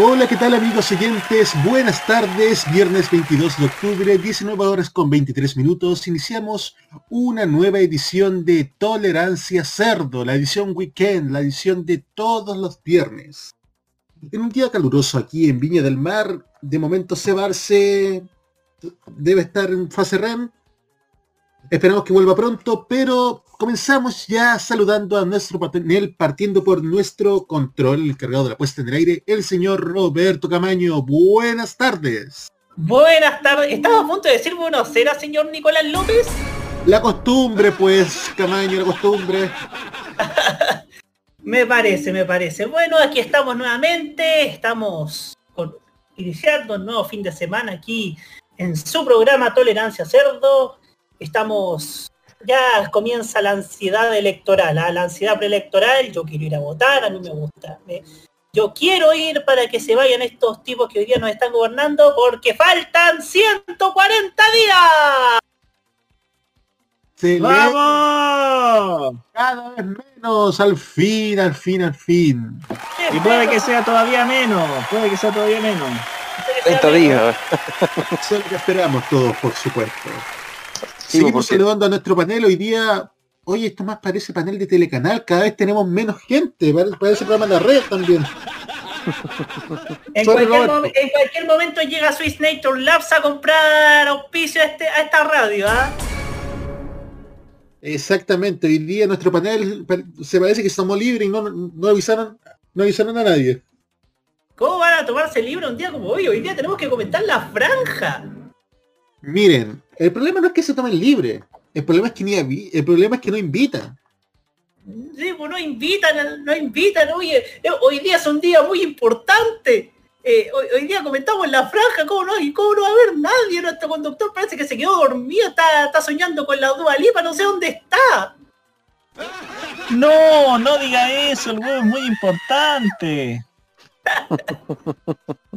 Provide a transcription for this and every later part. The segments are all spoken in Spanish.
Hola, ¿qué tal amigos oyentes? Buenas tardes, viernes 22 de octubre, 19 horas con 23 minutos. Iniciamos una nueva edición de Tolerancia Cerdo, la edición weekend, la edición de todos los viernes. En un día caluroso aquí en Viña del Mar, de momento Cebarse debe estar en fase REM. Esperamos que vuelva pronto, pero comenzamos ya saludando a nuestro panel, partiendo por nuestro control, el encargado de la puesta en el aire, el señor Roberto Camaño. Buenas tardes. Buenas tardes. ¿Estaba a punto de decir buenos días, señor Nicolás López? La costumbre, pues, Camaño, la costumbre. me parece, me parece. Bueno, aquí estamos nuevamente. Estamos iniciando un nuevo fin de semana aquí en su programa Tolerancia Cerdo. Estamos ya comienza la ansiedad electoral, ¿ah? la ansiedad preelectoral, yo quiero ir a votar, a mí me gusta. yo quiero ir para que se vayan estos tipos que hoy día nos están gobernando porque faltan 140 días. ¡Vamos! Cada vez menos, al fin, al fin, al fin. Y puede que sea todavía menos, puede que sea todavía menos. 30 días. Eso es lo que esperamos todos, por supuesto. Seguimos saludando a nuestro panel hoy día. Oye, esto más parece panel de telecanal. Cada vez tenemos menos gente. Parece programa de la red también. en, cualquier momento llega Swiss Nature Labs a comprar auspicio a, este, a esta radio. ¿ah? Exactamente. Hoy día nuestro panel se parece que somos libres y no, no, avisaron, no avisaron a nadie. ¿Cómo van a tomarse libre un día como hoy? Hoy día tenemos que comentar la franja. Miren, el problema no es que se tomen libre. El problema es que ni el problema es que no invitan. Sí, pues no invitan, no invitan. Oye, eh, hoy día es un día muy importante. Eh, hoy, día comentamos en la franja, ¿cómo no, y cómo no va a haber nadie? Nuestro conductor parece que se quedó dormido, está, soñando con la Dua Lipa, no sé dónde está. No, no diga eso, el huevo es muy importante.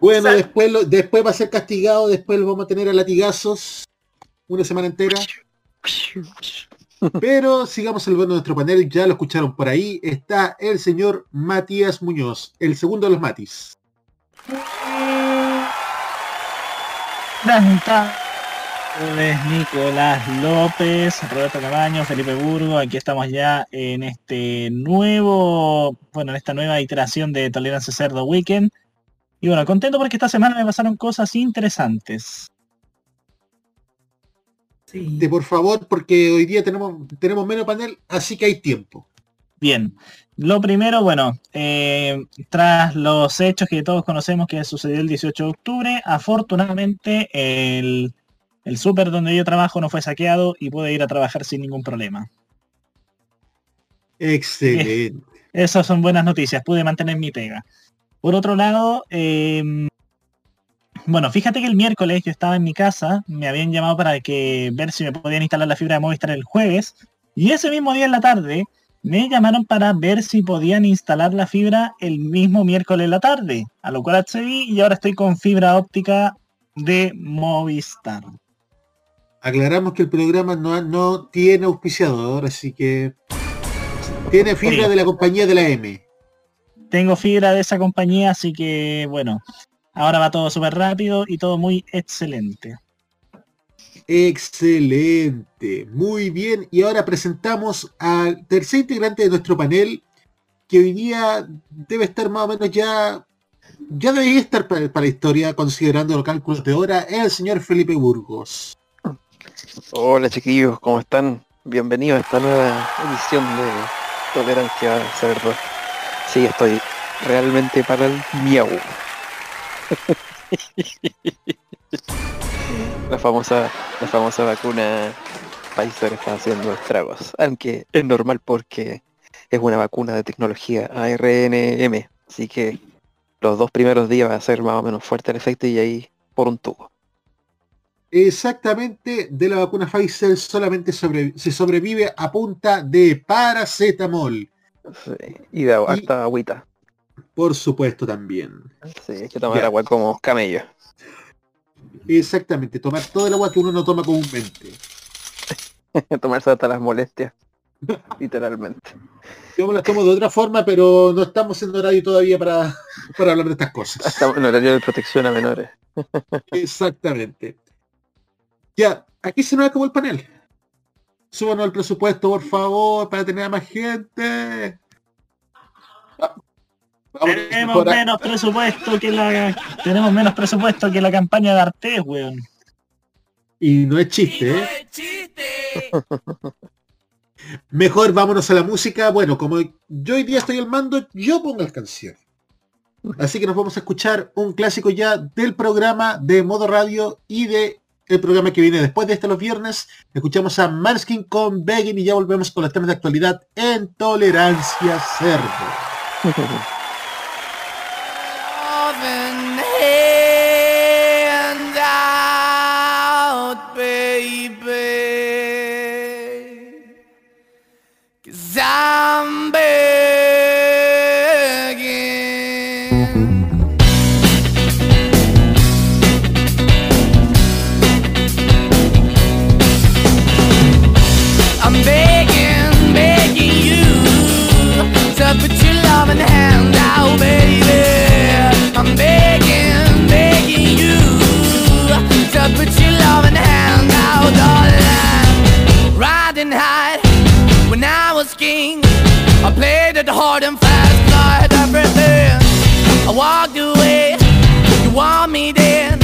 Bueno, después, después va a ser castigado, después lo vamos a tener a latigazos una semana entera. Pero sigamos de nuestro panel, ya lo escucharon por ahí. Está el señor Matías Muñoz, el segundo de los Matis. Nicolás López, Roberto Cabaño, Felipe Burgo. Aquí estamos ya en este nuevo, bueno, en esta nueva iteración de Tolerancia Cerdo Weekend. Y bueno, contento porque esta semana me pasaron cosas interesantes. Sí. De por favor, porque hoy día tenemos, tenemos menos panel, así que hay tiempo. Bien, lo primero, bueno, eh, tras los hechos que todos conocemos que sucedió el 18 de octubre, afortunadamente el, el súper donde yo trabajo no fue saqueado y pude ir a trabajar sin ningún problema. Excelente. esas son buenas noticias, pude mantener mi pega. Por otro lado, em, bueno, fíjate que el miércoles yo estaba en mi casa, me habían llamado para que ver si me podían instalar la fibra de Movistar el jueves, y ese mismo día en la tarde me llamaron para ver si podían instalar la fibra el mismo miércoles en la tarde, a lo cual accedí y ahora estoy con fibra óptica de Movistar. Aclaramos que el programa no, no tiene auspiciador, así que tiene fibra de la compañía de la M tengo fibra de esa compañía, así que bueno, ahora va todo súper rápido y todo muy excelente. Excelente, muy bien. Y ahora presentamos al tercer integrante de nuestro panel, que hoy día debe estar más o menos ya, ya debería estar para, la historia, considerando los cálculos de hora, el señor Felipe Burgos. Hola chiquillos, ¿cómo están? Bienvenidos a esta nueva edición de Tolerancia Cerdo. Sí, estoy realmente para el miau. la famosa, la famosa vacuna Pfizer está haciendo estragos. Aunque es normal porque es una vacuna de tecnología ARNM. Así que los dos primeros días va a ser más o menos fuerte el efecto y ahí por un tubo. Exactamente, de la vacuna Pfizer solamente se sobrevive a punta de paracetamol. Y de agua, harta agüita. Por supuesto también. Sí, hay que tomar agua como camello. Exactamente, tomar todo el agua que uno no toma comúnmente. Tomarse hasta las molestias. Literalmente. Yo me las tomo de otra forma, pero no estamos en horario todavía para, para hablar de estas cosas. Estamos en horario de protección a menores. Exactamente. Ya, aquí se nos acabó el panel. Súbanos el presupuesto, por favor, para tener a más gente. tenemos menos presupuesto que la tenemos menos presupuesto que la campaña de Artés, weón. Y no es chiste, ¿eh? Mejor vámonos a la música. Bueno, como yo hoy día estoy al mando, yo pongo las canciones. Así que nos vamos a escuchar un clásico ya del programa de modo radio y de el programa que viene después de este los viernes. Escuchamos a Marskin con Begging y ya volvemos con los temas de actualidad en Tolerancia Cerdo. walked away, you want me then.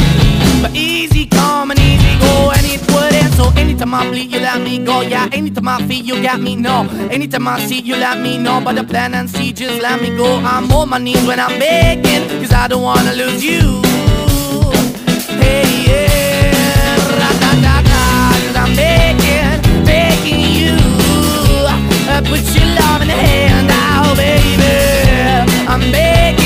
But easy come and easy go, and it wouldn't. So anytime I bleed, you let me go. Yeah, anytime I feel, you got me, no. Anytime I see, you let me know. But the plan and see, just let me go. I'm on my knees when I'm begging, cause I don't wanna lose you. Hey, yeah, ra-da-da-da, cause I'm begging, begging you. Uh, put your love in the hand out, baby. I'm begging,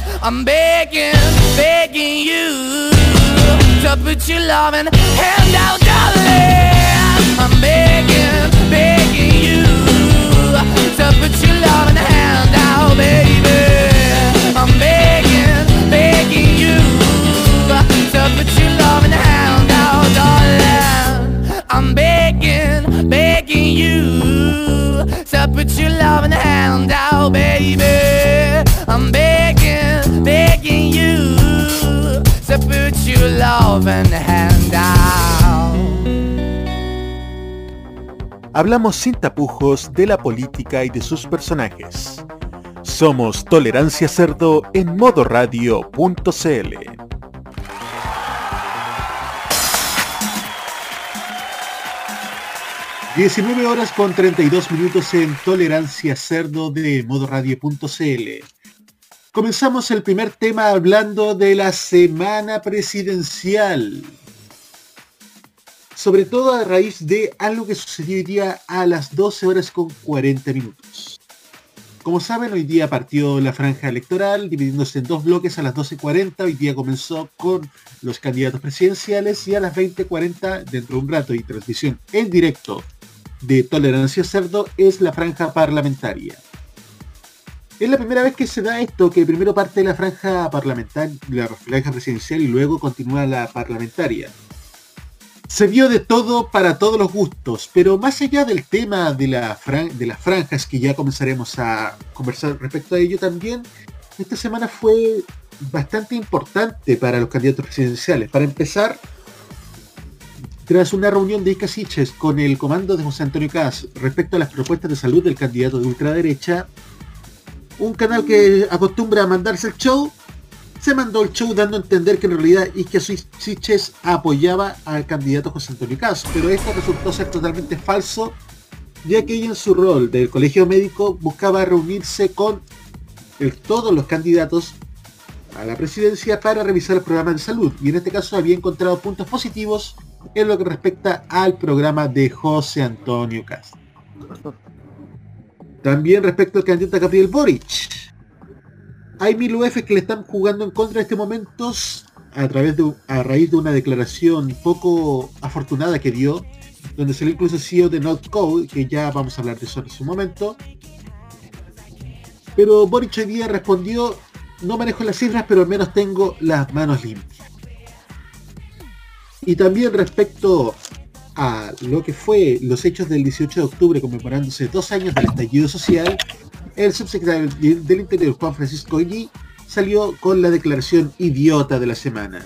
I'm begging, begging you To put your loving hand out, darling. I'm begging, Hablamos sin tapujos de la política y de sus personajes. Somos Tolerancia Cerdo en modoradio.cl. 19 horas con 32 minutos en Tolerancia Cerdo de modoradio.cl. Comenzamos el primer tema hablando de la semana presidencial. Sobre todo a raíz de algo que sucedió hoy día a las 12 horas con 40 minutos. Como saben, hoy día partió la franja electoral, dividiéndose en dos bloques a las 12.40. Hoy día comenzó con los candidatos presidenciales y a las 20.40, dentro de un rato y transmisión en directo de Tolerancia Cerdo es la franja parlamentaria. Es la primera vez que se da esto, que primero parte la franja parlamentaria, la franja presidencial y luego continúa la parlamentaria. Se vio de todo para todos los gustos, pero más allá del tema de, la las franjas que ya comenzaremos a conversar respecto a ello también, esta semana fue bastante importante para los candidatos presidenciales. Para empezar, tras una reunión de Icasiches con el comando de José Antonio Cas respecto a las propuestas de salud del candidato de ultraderecha, un canal que acostumbra a mandarse el show, se mandó el show dando a entender que en realidad Icasiches apoyaba al candidato José Antonio Cas, pero esto resultó ser totalmente falso, ya que en su rol del colegio médico buscaba reunirse con todos los candidatos a la presidencia para revisar el programa de salud y en este caso había encontrado puntos positivos en lo que respecta al programa de José Antonio Castro. También respecto al candidato Gabriel Boric. Hay mil UF que le están jugando en contra en este momento a través de a raíz de una declaración poco afortunada que dio, donde le incluso CEO de NotCode, que ya vamos a hablar de eso en su momento. Pero Boric hoy día respondió, no manejo las cifras, pero al menos tengo las manos limpias. Y también respecto a lo que fue los hechos del 18 de octubre conmemorándose dos años del estallido social, el subsecretario del Interior Juan Francisco Guillí salió con la declaración idiota de la semana.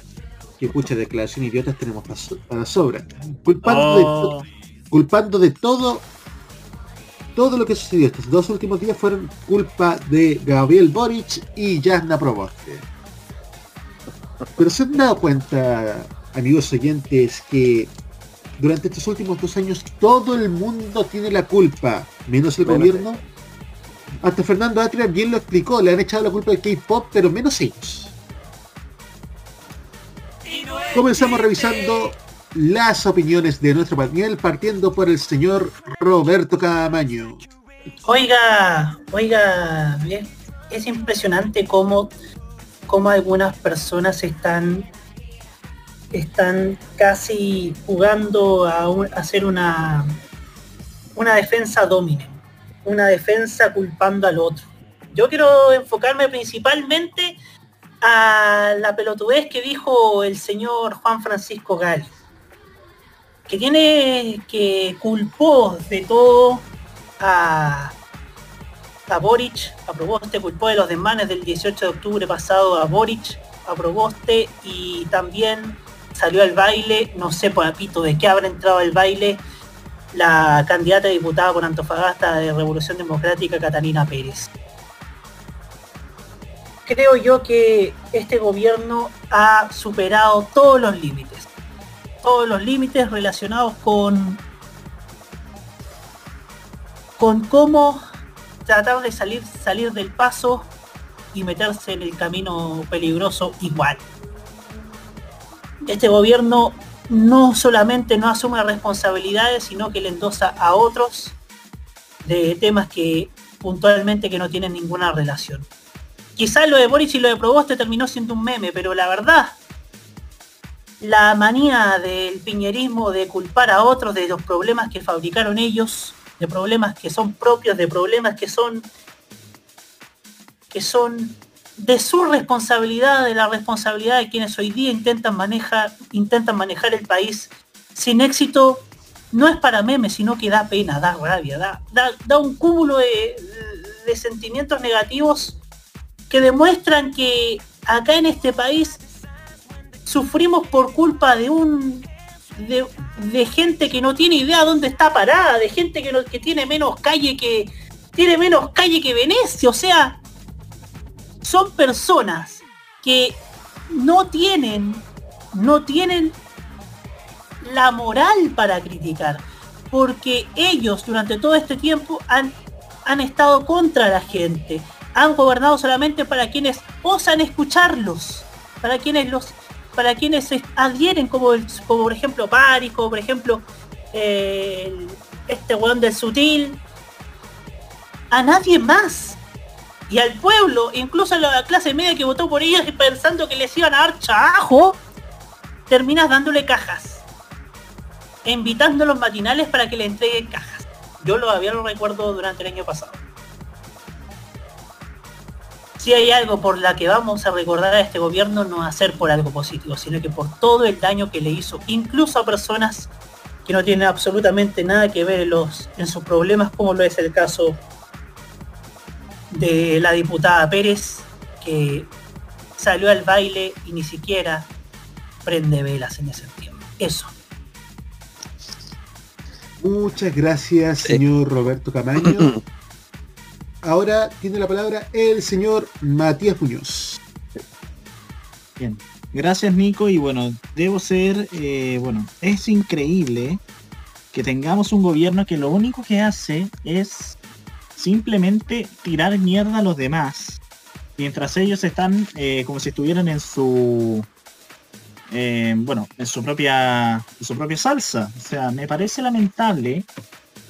Que pucha declaración idiotas tenemos para sobra. Culpando, de, Oh, culpando de todo todo lo que sucedió estos dos últimos días fueron culpa de Gabriel Boric y Jasna Proboste. Pero se han dado cuenta, amigos oyentes, que durante estos últimos dos años todo el mundo tiene la culpa, menos el gobierno. Hasta Fernando Atria bien lo explicó, le han echado la culpa del K-pop, pero menos ellos. Comenzamos revisando las opiniones de nuestro panel, partiendo por el señor Roberto Camaño. Oiga, oiga, es impresionante cómo, cómo algunas personas están están casi jugando a, a hacer una una defensa domine, una defensa culpando al otro. Yo quiero enfocarme principalmente a la pelotudez que dijo el señor Juan Francisco Gali, que tiene que culpó de todo a, a Boric, a Proboste, culpó de los desmanes del 18 de octubre pasado a Boric, a Proboste y también salió al baile, no sé por apito de qué habrá entrado al baile, la candidata diputada por Antofagasta de Revolución Democrática, Catalina Pérez. Creo yo que este gobierno ha superado todos los límites. Todos los límites relacionados con con cómo tratar de salir, salir del paso y meterse en el camino peligroso igual. Este gobierno no solamente no asume responsabilidades, sino que le endosa a otros de temas que puntualmente que no tienen ninguna relación. Quizás lo de Boris y lo de Proboste terminó siendo un meme, pero la verdad, la manía del piñerismo de culpar a otros de los problemas que fabricaron ellos, de problemas que son propios, de problemas que son que son de su responsabilidad, de la responsabilidad de quienes hoy día intentan manejar, intentan manejar el país sin éxito, no es para memes, sino que da pena, da rabia, da, da, da un cúmulo de, sentimientos negativos que demuestran que acá en este país sufrimos por culpa de un de, de gente que no tiene idea dónde está parada, de gente que, no- que tiene menos calle que tiene menos calle que Venecia, o sea, son personas que no tienen no tienen la moral para criticar. porque ellos durante todo este tiempo han, han estado contra la gente, han gobernado solamente para quienes osan escucharlos, para quienes los para quienes adhieren como, como por ejemplo Paris, como por ejemplo eh, este weón del sutil, a nadie más. Y al pueblo, incluso a la clase media que votó por ellos pensando que les iban a dar chajo, terminas dándole cajas. Invitando a los matinales para que le entreguen cajas. Yo lo había lo recuerdo durante el año pasado si hay algo por la que vamos a recordar a este gobierno, no va a por algo positivo, sino que por todo el daño que le hizo, incluso a personas que no tienen absolutamente nada que ver los, en sus problemas, como lo es el caso de la diputada Pérez, que salió al baile y ni siquiera prende velas en ese tiempo. Eso. Muchas gracias, señor Roberto Camaño. Ahora tiene la palabra el señor Matías Muñoz. Bien, gracias Nico y bueno, debo ser, eh, bueno, es increíble que tengamos un gobierno que lo único que hace es simplemente tirar mierda a los demás, mientras ellos están eh, como si estuvieran en su, eh, bueno, en su propia, en su propia salsa. O sea, me parece lamentable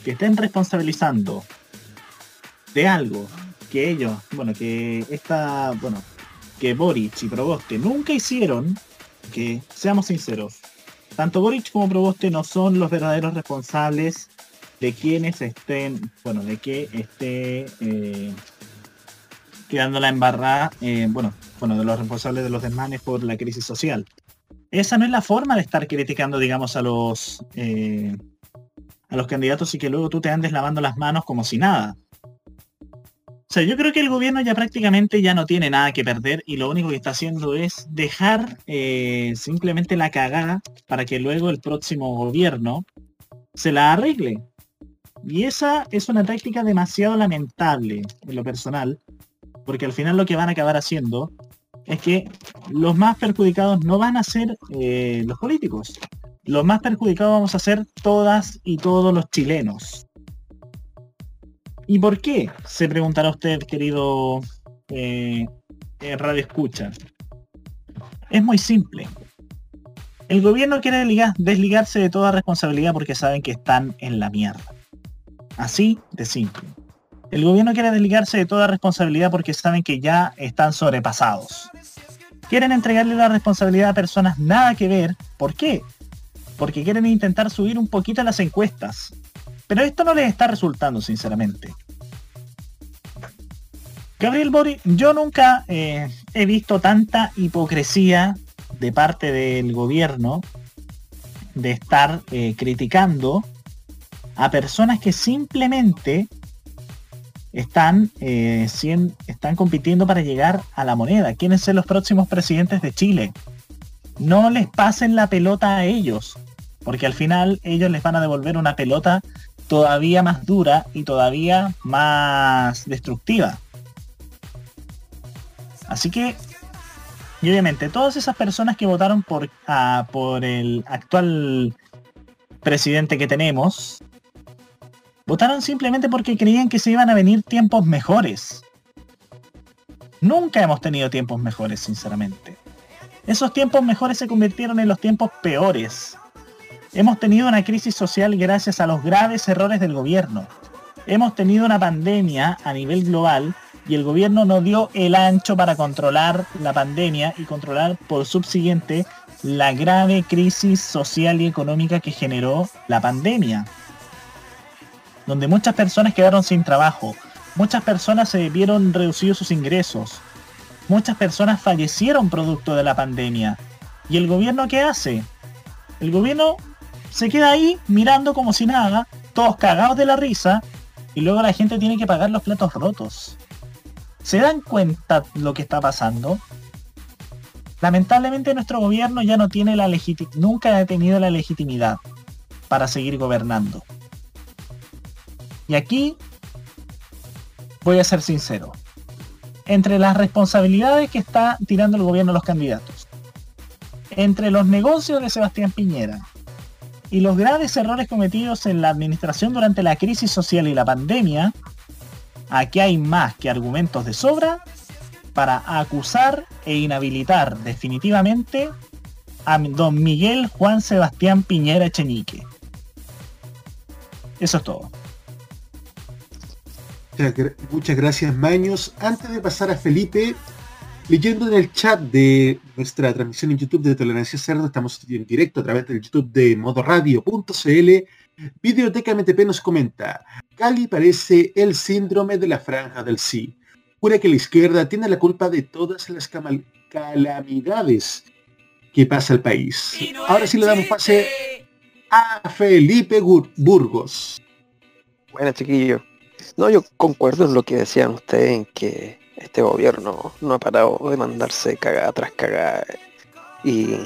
que estén responsabilizando de algo que ellos, bueno, que esta, bueno, que Boric y Proboste nunca hicieron, que seamos sinceros, tanto Boric como Proboste no son los verdaderos responsables de quienes estén, bueno, de que esté eh, quedando la embarrada, eh, bueno, bueno, de los responsables de los desmanes por la crisis social. Esa no es la forma de estar criticando, digamos, a los eh, a los candidatos y que luego tú te andes lavando las manos como si nada. O sea, yo creo que el gobierno ya prácticamente ya no tiene nada que perder y lo único que está haciendo es dejar eh, simplemente la cagada para que luego el próximo gobierno se la arregle. Y esa es una táctica demasiado lamentable en lo personal, porque al final lo que van a acabar haciendo es que los más perjudicados no van a ser eh, los políticos. Los más perjudicados vamos a ser todas y todos los chilenos. ¿Y por qué? Se preguntará usted, querido eh, eh, Radio Escucha. Es muy simple. El gobierno quiere desligarse de toda responsabilidad porque saben que están en la mierda. Así de simple. El gobierno quiere desligarse de toda responsabilidad porque saben que ya están sobrepasados. Quieren entregarle la responsabilidad a personas nada que ver. ¿Por qué? Porque quieren intentar subir un poquito las encuestas. Pero esto no les está resultando, sinceramente. Gabriel Boric, yo nunca eh, he visto tanta hipocresía de parte del gobierno de estar eh, criticando a personas que simplemente están, eh, están compitiendo para llegar a la moneda. ¿Quiénes son los próximos presidentes de Chile? No les pasen la pelota a ellos, porque al final ellos les van a devolver una pelota todavía más dura y todavía más destructiva. Así que, y obviamente, todas esas personas que votaron por, ah, por el actual presidente que tenemos, votaron simplemente porque creían que se iban a venir tiempos mejores. Nunca hemos tenido tiempos mejores, sinceramente. Esos tiempos mejores se convirtieron en los tiempos peores. Hemos tenido una crisis social gracias a los graves errores del gobierno. Hemos tenido una pandemia a nivel global y el gobierno no dio el ancho para controlar la pandemia y controlar por subsiguiente la grave crisis social y económica que generó la pandemia. Donde muchas personas quedaron sin trabajo, muchas personas se vieron reducidos sus ingresos, muchas personas fallecieron producto de la pandemia. ¿Y el gobierno qué hace? El gobierno se queda ahí mirando como si nada, todos cagados de la risa, y luego la gente tiene que pagar los platos rotos. ¿Se dan cuenta lo que está pasando? Lamentablemente nuestro gobierno ya no tiene la nunca ha tenido la legitimidad para seguir gobernando. Y aquí voy a ser sincero. Entre las responsabilidades que está tirando el gobierno a los candidatos, entre los negocios de Sebastián Piñera, y los graves errores cometidos en la administración durante la crisis social y la pandemia, aquí hay más que argumentos de sobra para acusar e inhabilitar definitivamente a don Miguel Juan Sebastián Piñera Echenique. Eso es todo. Muchas gracias, Maños. Antes de pasar a Felipe, leyendo en el chat de nuestra transmisión en YouTube de Tolerancia Cerdo, estamos en directo a través del YouTube de modoradio.cl. Videoteca MTP nos comenta, Cali parece el síndrome de la franja del sí. Jura que la izquierda tiene la culpa de todas las calamidades que pasa el país. Ahora sí le damos pase a Felipe Burgos. Bueno, chiquillo. No, yo concuerdo en lo que decían ustedes en que este gobierno no ha parado de mandarse cagada tras cagada. Y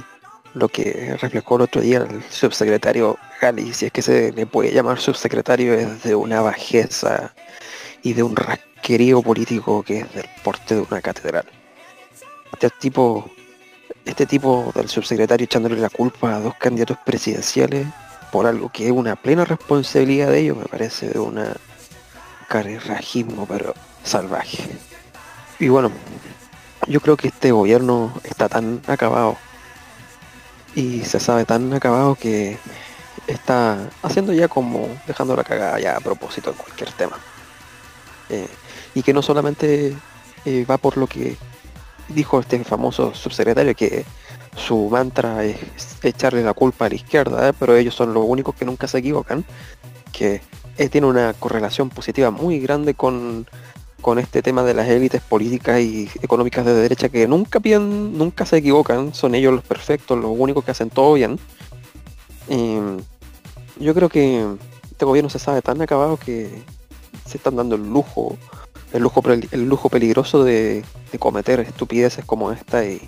lo que reflejó el otro día el subsecretario Gali, si es que se le puede llamar subsecretario, es de una bajeza y de un rasquerío político que es del porte de una catedral. Este tipo, este tipo del subsecretario echándole la culpa a dos candidatos presidenciales por algo que es una plena responsabilidad de ellos, me parece de una carerrajismo, pero salvaje. Y bueno, yo creo que este gobierno está tan acabado y se sabe tan acabado que está haciendo ya como dejando la cagada ya a propósito en cualquier tema. Eh, y que no solamente eh, va por lo que dijo este famoso subsecretario, que su mantra es echarle la culpa a la izquierda, ¿eh? pero ellos son los únicos que nunca se equivocan, que tiene una correlación positiva muy grande con, este tema de las élites políticas y económicas de derecha que nunca piden, nunca se equivocan, son ellos los perfectos, los únicos que hacen todo bien. Y yo creo que este gobierno se sabe tan acabado que se están dando el lujo, el lujo, el lujo peligroso de, de cometer estupideces como esta y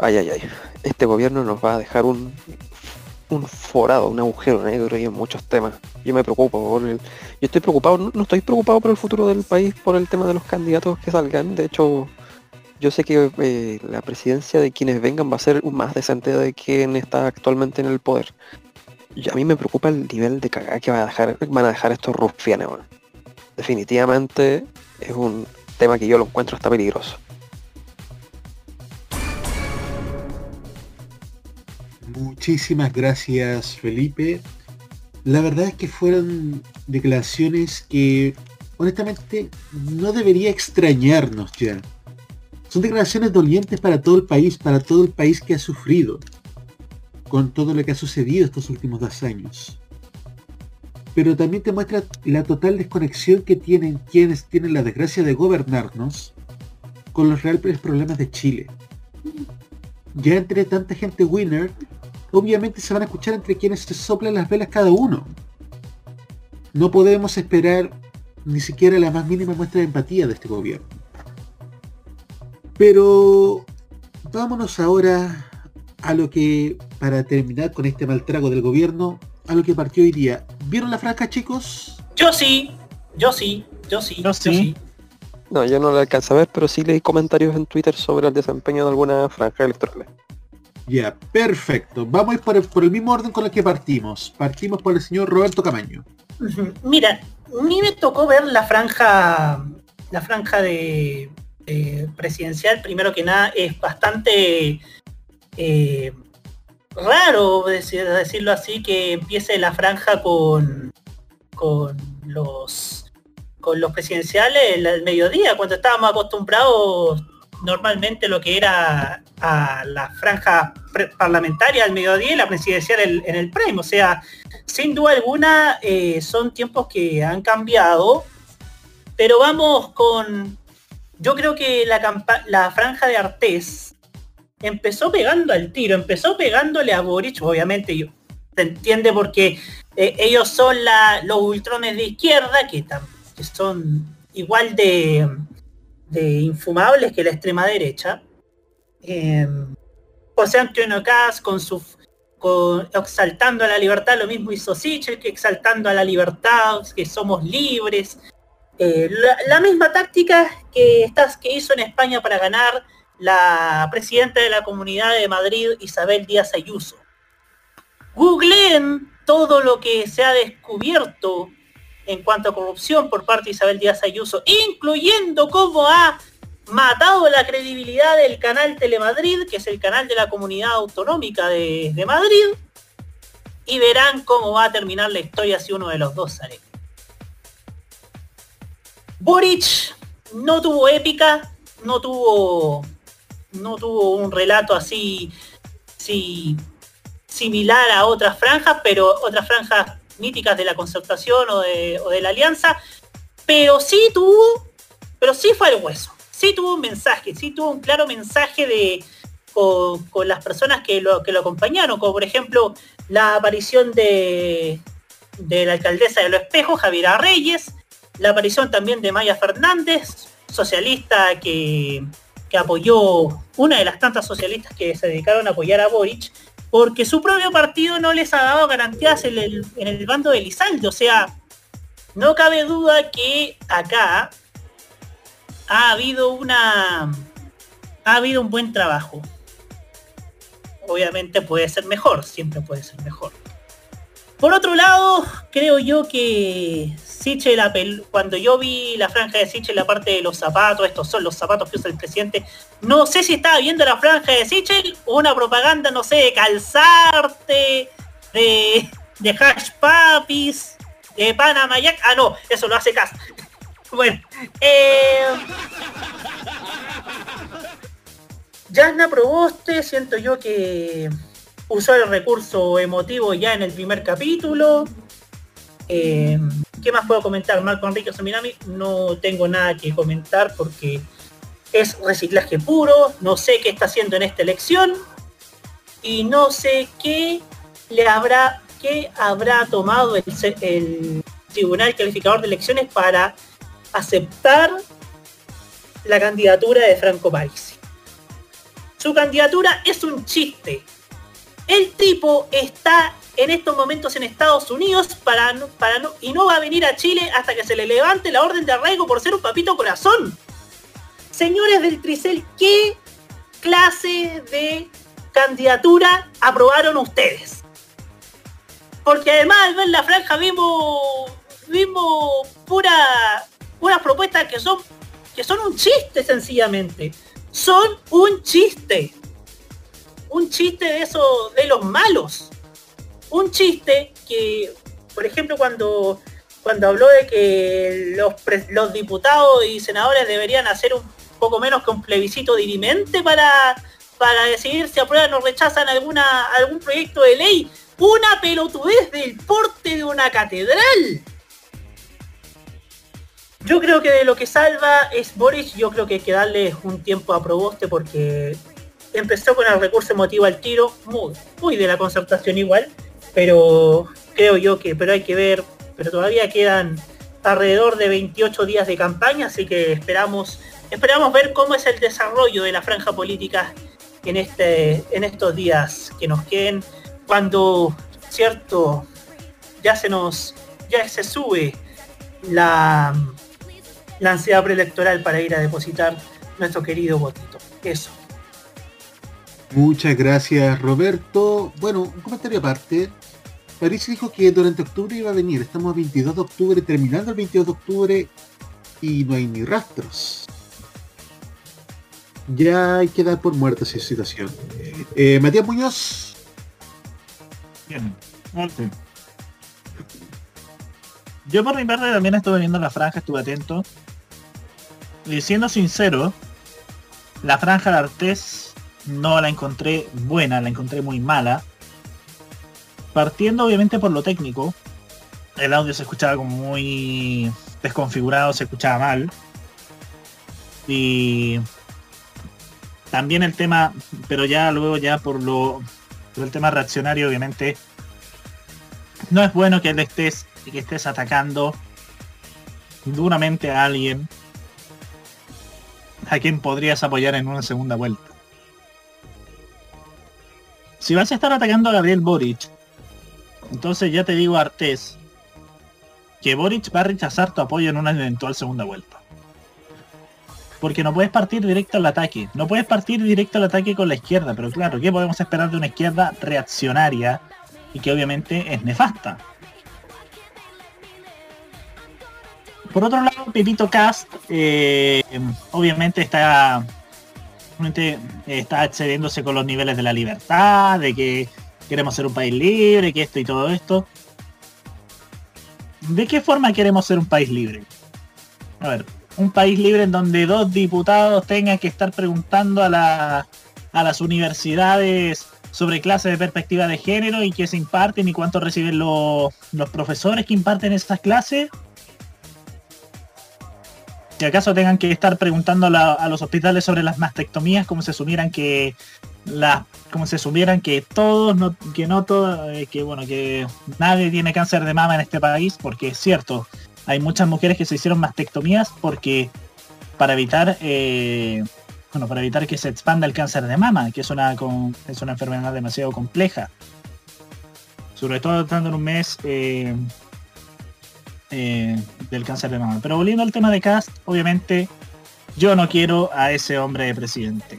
ay ay ay, este gobierno nos va a dejar un un forado, un agujero negro y en muchos temas. Yo me preocupo por el, yo estoy preocupado, no, estoy preocupado por el futuro del país, por el tema de los candidatos que salgan. De hecho, yo sé que eh, la presidencia de quienes vengan va a ser más decente de quien está actualmente en el poder. Y a mí me preocupa el nivel de cagada que va a dejar, van a dejar estos rufianes. Definitivamente es un tema que yo lo encuentro hasta peligroso. Muchísimas gracias Felipe. La verdad es que fueron declaraciones que honestamente no debería extrañarnos ya. Son declaraciones dolientes para todo el país, para todo el país que ha sufrido con todo lo que ha sucedido estos últimos dos años. Pero también te muestra la total desconexión que tienen quienes tienen la desgracia de gobernarnos con los reales problemas de Chile. Ya entre tanta gente winner, obviamente se van a escuchar entre quienes se soplan las velas cada uno. No podemos esperar ni siquiera la más mínima muestra de empatía de este gobierno. Pero vámonos ahora a lo que, para terminar con este mal trago del gobierno, a lo que partió hoy día. ¿Vieron la franja, chicos? Yo sí, yo sí, yo sí, yo sí. No, yo no la alcanzo a ver, pero sí leí comentarios en Twitter sobre el desempeño de alguna franja electoral. Ya, perfecto. Vamos a ir por el, mismo orden con el que partimos. Partimos por el señor Roberto Camaño. Mira, a mí me tocó ver la franja, la franja de, presidencial. Primero que nada, es bastante eh, raro decirlo así que empiece la franja con con los con los presidenciales el mediodía cuando estábamos acostumbrados normalmente lo que era a la franja parlamentaria al mediodía y la presidencial en, el prime. O sea, sin duda alguna eh, son tiempos que han cambiado, pero vamos con... Yo creo que la, la franja de Artés empezó pegando al tiro, empezó pegándole a Boric, obviamente yo, se entiende porque eh, ellos son los ultrones de izquierda, que, que son igual de, de infumables que la extrema derecha. Eh, José Antonio Cas con su exaltando a la libertad, lo mismo hizo Sichel, que exaltando a la libertad, que somos libres. Eh, la, misma táctica que, estás, que hizo en España para ganar la presidenta de la Comunidad de Madrid, Isabel Díaz Ayuso. Googleen todo lo que se ha descubierto en cuanto a corrupción por parte de Isabel Díaz Ayuso, incluyendo cómo ha matado la credibilidad del canal Telemadrid, que es el canal de la comunidad autonómica de, Madrid, y verán cómo va a terminar la historia si uno de los dos sale. Boric no tuvo épica, no tuvo no tuvo un relato así, sí, similar a otras franjas, pero otras franjas míticas de la concertación o de, la alianza, pero sí tuvo, pero sí fue al hueso, sí tuvo un mensaje, sí tuvo un claro mensaje de con, con las personas que lo, que lo acompañaron, como por ejemplo la aparición de, de la alcaldesa de Los Espejos, Javiera Reyes, la aparición también de Maya Fernández, socialista que, que apoyó, una de las tantas socialistas que se dedicaron a apoyar a Boric, porque su propio partido no les ha dado garantías en el, en el bando de Lizalde. O sea, no cabe duda que acá ha habido una. ha habido un buen trabajo. Obviamente puede ser mejor, siempre puede ser mejor. Por otro lado, creo yo que pel- cuando yo vi la franja de Sichel, la parte de los zapatos, estos son los zapatos que usa el presidente, no sé si estaba viendo la franja de Sichel o una propaganda, no sé, de calzarte, de, de hash papis, de Panama Jack. Ah, no, eso lo hace Cas. Bueno, eh, Yasna Proboste, siento yo que usó el recurso emotivo ya en el primer capítulo. Eh, ¿Qué más puedo comentar? Marco Enrique Saminami, no tengo nada que comentar porque es reciclaje puro, no sé qué está haciendo en esta elección y no sé qué le habrá, qué habrá tomado el, el Tribunal Calificador de Elecciones para aceptar la candidatura de Franco Parisi. Su candidatura es un chiste. El tipo está en estos momentos en Estados Unidos para, para no- y no va a venir a Chile hasta que se le levante la orden de arraigo por ser un papito corazón. Señores del Tricel, ¿qué clase de candidatura aprobaron ustedes? Porque además al ver la franja vimos, vimos pura, puras propuestas que son, que son un chiste sencillamente. Son un chiste. Un chiste de eso, de los malos. Un chiste que, por ejemplo, cuando, cuando habló de que los, los diputados y senadores deberían hacer un poco menos que un plebiscito dirimente para, para decidir si aprueban o rechazan alguna, algún proyecto de ley. Una pelotudez del porte de una catedral. Yo creo que de lo que salva es Boris, yo creo que hay que darle un tiempo a Proboste porque empezó con el recurso emotivo al tiro, muy, de la concertación igual, pero creo yo que, pero hay que ver, pero todavía quedan alrededor de 28 días de campaña, así que esperamos, esperamos ver cómo es el desarrollo de la franja política en este, en estos días que nos queden, cuando cierto ya se nos, ya se sube la, la ansiedad preelectoral para ir a depositar nuestro querido votito. Eso. Muchas gracias Roberto. Bueno, un comentario aparte. París dijo que durante octubre iba a venir. Estamos a 22 de octubre, terminando el 22 de octubre y no hay ni rastros. Ya hay que dar por muerta esa situación. Eh, Matías Muñoz, Bien. Yo por mi parte también estuve viendo la franja, estuve atento. Y siendo sincero, la franja de Artés no la encontré buena, la encontré muy mala. Partiendo obviamente por lo técnico, el audio se escuchaba como muy desconfigurado, se escuchaba mal. Y también el tema, pero ya luego ya por lo por el tema reaccionario obviamente no es bueno que le estés que estés atacando duramente a alguien a quien podrías apoyar en una segunda vuelta. Si vas a estar atacando a Gabriel Boric, entonces ya te digo Artés que Boric va a rechazar tu apoyo en una eventual segunda vuelta. Porque no puedes partir directo al ataque. No puedes partir directo al ataque con la izquierda. Pero claro, ¿qué podemos esperar de una izquierda reaccionaria y que obviamente es nefasta. Por otro lado, Pepito Cast eh, obviamente está, está excediéndose con los niveles de la libertad, de que queremos ser un país libre, que esto y todo esto. ¿De qué forma queremos ser un país libre? A ver, un país libre en donde dos diputados tengan que estar preguntando a, la, a las universidades sobre clases de perspectiva de género y qué se imparten y cuánto reciben los, los profesores que imparten estas clases. Si acaso tengan que estar preguntando a, los hospitales sobre las mastectomías como si asumieran que la, como si asumieran que todos no, que no todo, eh, que bueno, que nadie tiene cáncer de mama en este país, porque es cierto, hay muchas mujeres que se hicieron mastectomías porque para evitar eh, bueno, para evitar que se expanda el cáncer de mama, que es una es una enfermedad demasiado compleja. Sobre todo estando en un mes eh, eh, del cáncer de mama. Pero volviendo al tema de Cast, obviamente yo no quiero a ese hombre de presidente.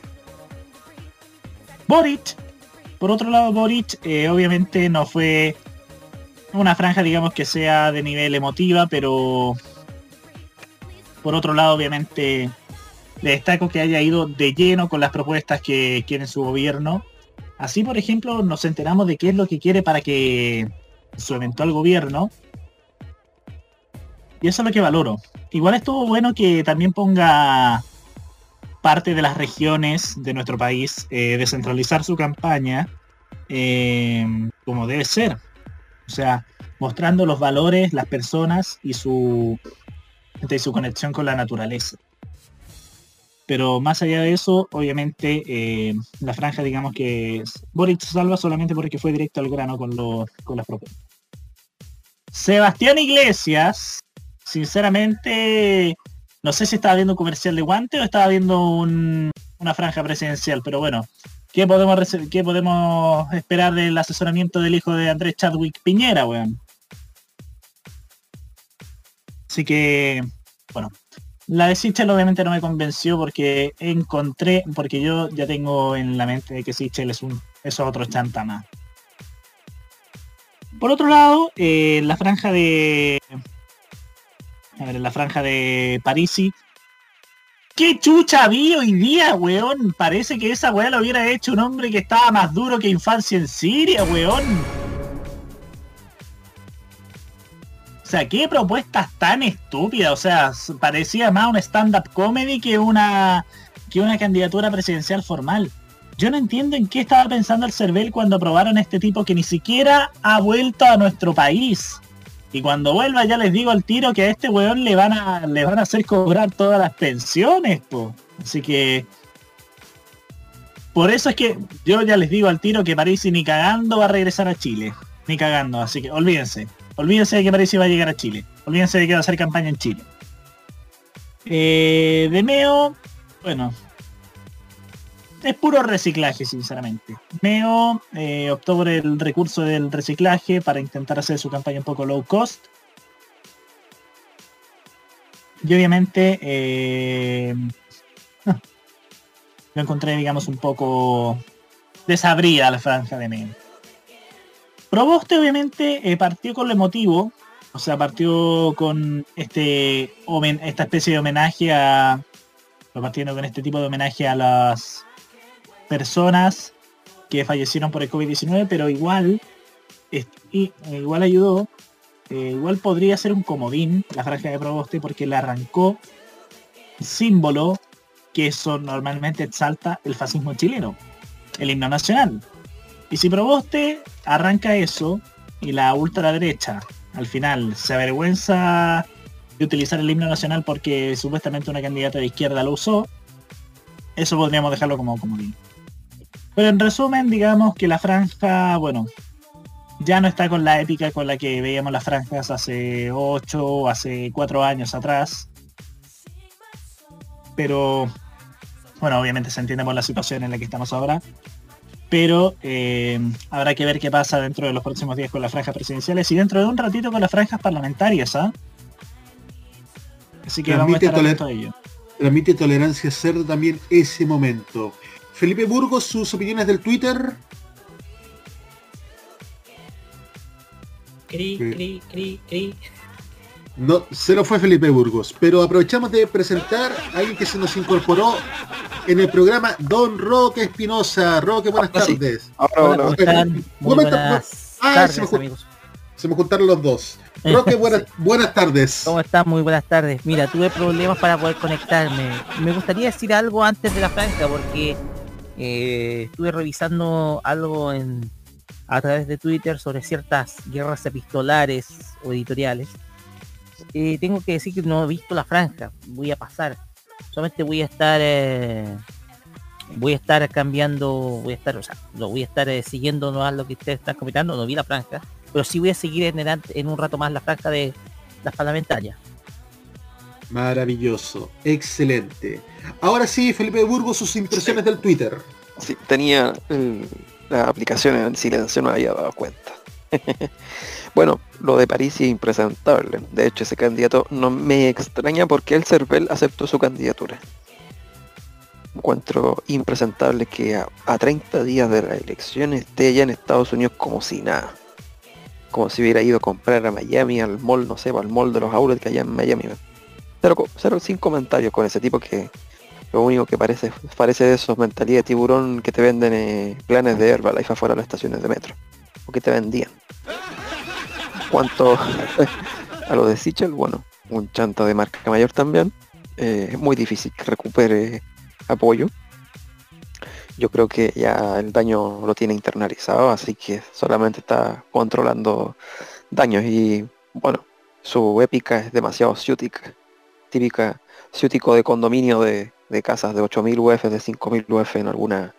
Boric, por otro lado, Boric eh, obviamente no fue una franja, digamos, que sea de nivel emotiva, pero por otro lado, obviamente, le destaco que haya ido de lleno con las propuestas que quiere su gobierno. Así, por ejemplo, nos enteramos de qué es lo que quiere para que su eventual gobierno. Y eso es lo que valoro. Igual estuvo bueno que también ponga parte de las regiones de nuestro país, eh, descentralizar su campaña eh, como debe ser. O sea, mostrando los valores, las personas y su, y su conexión con la naturaleza. Pero más allá de eso, obviamente, eh, la franja, digamos que Boric salva solamente porque fue directo al grano con, los con las propuestas. Sebastián Iglesias, sinceramente, no sé si estaba viendo un comercial de guante o estaba viendo un- una franja presidencial, pero bueno, ¿qué podemos, qué podemos esperar del asesoramiento del hijo de Andrés Chadwick Piñera, weón? Así que, bueno, la de Sichel obviamente no me convenció porque encontré, porque yo ya tengo en la mente que Sichel es un es otro chanta más. Por otro lado, eh, la franja de a ver, en la franja de Parisi. ¿Qué chucha vi hoy día, weón? Parece que esa weá lo hubiera hecho un hombre que estaba más duro que infancia en Siria, weón. O sea, qué propuestas tan estúpidas. O sea, parecía más un stand-up comedy que una que una candidatura presidencial formal. Yo no entiendo en qué estaba pensando el CERVEL cuando aprobaron a este tipo que ni siquiera ha vuelto a nuestro país. Y cuando vuelva ya les digo al tiro que a este weón le van a le van a hacer cobrar todas las pensiones, po. Así que por eso es que yo ya les digo al tiro que Parisi ni cagando va a regresar a Chile. Ni cagando, así que olvídense. Olvídense de que Parisi va a llegar a Chile. Olvídense de que va a hacer campaña en Chile. Eh, de Meo, bueno, es puro reciclaje, sinceramente. Meo eh, optó por el recurso del reciclaje para intentar hacer su campaña un poco low cost. Y obviamente eh, lo encontré, digamos, un poco desabrida la franja de Meo. Proboste obviamente eh, partió con lo emotivo, o sea, partió con este esta especie de homenaje a partiendo con este tipo de homenaje a las personas que fallecieron por el COVID-19, pero igual igual ayudó, eh, igual podría ser un comodín la franja de Proboste porque le arrancó símbolo que eso normalmente exalta el fascismo chileno, el himno nacional. Y si Proboste arranca eso y la ultraderecha al final se avergüenza de utilizar el himno nacional porque supuestamente una candidata de izquierda lo usó, eso podríamos dejarlo como comodín. Pero en resumen, digamos que la franja, bueno, ya no está con la épica con la que veíamos las franjas hace 8 o hace 4 años atrás. Pero, bueno, obviamente se entiende por la situación en la que estamos ahora. Pero eh, habrá que ver qué pasa dentro de los próximos días con las franjas presidenciales y dentro de un ratito con las franjas parlamentarias, ¿ah? Así que vamos a Transmite estar toler- atentos a ello. Transmite Tolerancia Cerdo también ese momento. Felipe Burgos, sus opiniones del Twitter. Cri, Sí. cri, cri, cri. No, se lo fue Felipe Burgos, pero aprovechamos de presentar a alguien que se nos incorporó en el programa, Don Roque Espinosa. Roque, buenas Ah, sí. tardes. Ahora, Hola, buenas ah, tardes, se me amigos. Se me juntaron los dos. Roque, buenas, buenas tardes. ¿Cómo están? Muy buenas tardes. Mira, tuve problemas para poder conectarme. Me gustaría decir algo antes de la franja porque eh, estuve revisando algo en a través de Twitter sobre ciertas guerras epistolares o editoriales. Eh, tengo que decir que no he visto la franja. Voy a pasar. Solamente voy a estar eh, voy a estar cambiando, voy a estar, o sea, lo voy a estar eh, siguiendo no lo que ustedes están comentando, no vi la franja, pero sí voy a seguir en, un rato más la franja de las parlamentarias. Maravilloso, excelente. Ahora sí, Felipe Burgos, sus impresiones del Twitter. sí, tenía mm, la aplicación en silencio, no había dado cuenta. bueno, lo de París es impresentable. De hecho, ese candidato no me extraña porque el CERVEL aceptó su candidatura. Encuentro impresentable que a, a 30 días de la elección esté allá en Estados Unidos como si nada. Como si hubiera ido a comprar a Miami, al mall, no sé, al mall de los outlets que allá en Miami. Cero, cero sin comentarios con ese tipo que lo único que parece parece de esos mentalidad de tiburón que te venden eh, planes de Herbalife afuera de las estaciones de metro. O que te vendían. Cuanto a lo de Sichel, bueno, un chanta de marca mayor también. eh, es muy difícil que recupere apoyo. Yo creo que ya el daño lo tiene internalizado, así que solamente está controlando daños y bueno, su épica es demasiado ciútica. Típica ciútico de condominio de, de casas de 8.000 UF, de 5.000 UF en alguna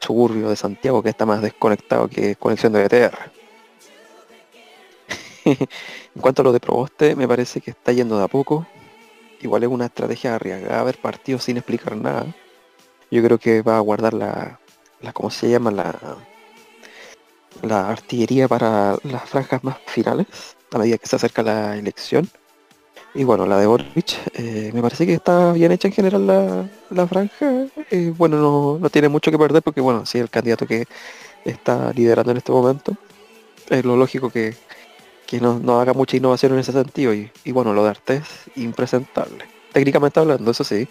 suburbio de Santiago que está más desconectado que conexión de BTR. en cuanto a lo de Proboste, me parece que está yendo de a poco. Igual es una estrategia arriesgada haber partido sin explicar nada. Yo creo que va a guardar la, la ¿cómo se llama? La, la artillería para las franjas más finales a medida que se acerca la elección. Y bueno, la de Boric, eh, me parece que está bien hecha en general la, la franja. Eh, bueno, no, no tiene mucho que perder porque bueno, sí, el candidato que está liderando en este momento, es lo lógico que, que no, no haga mucha innovación en ese sentido. Y, y bueno, lo de Artés, impresentable. Técnicamente hablando, eso sí.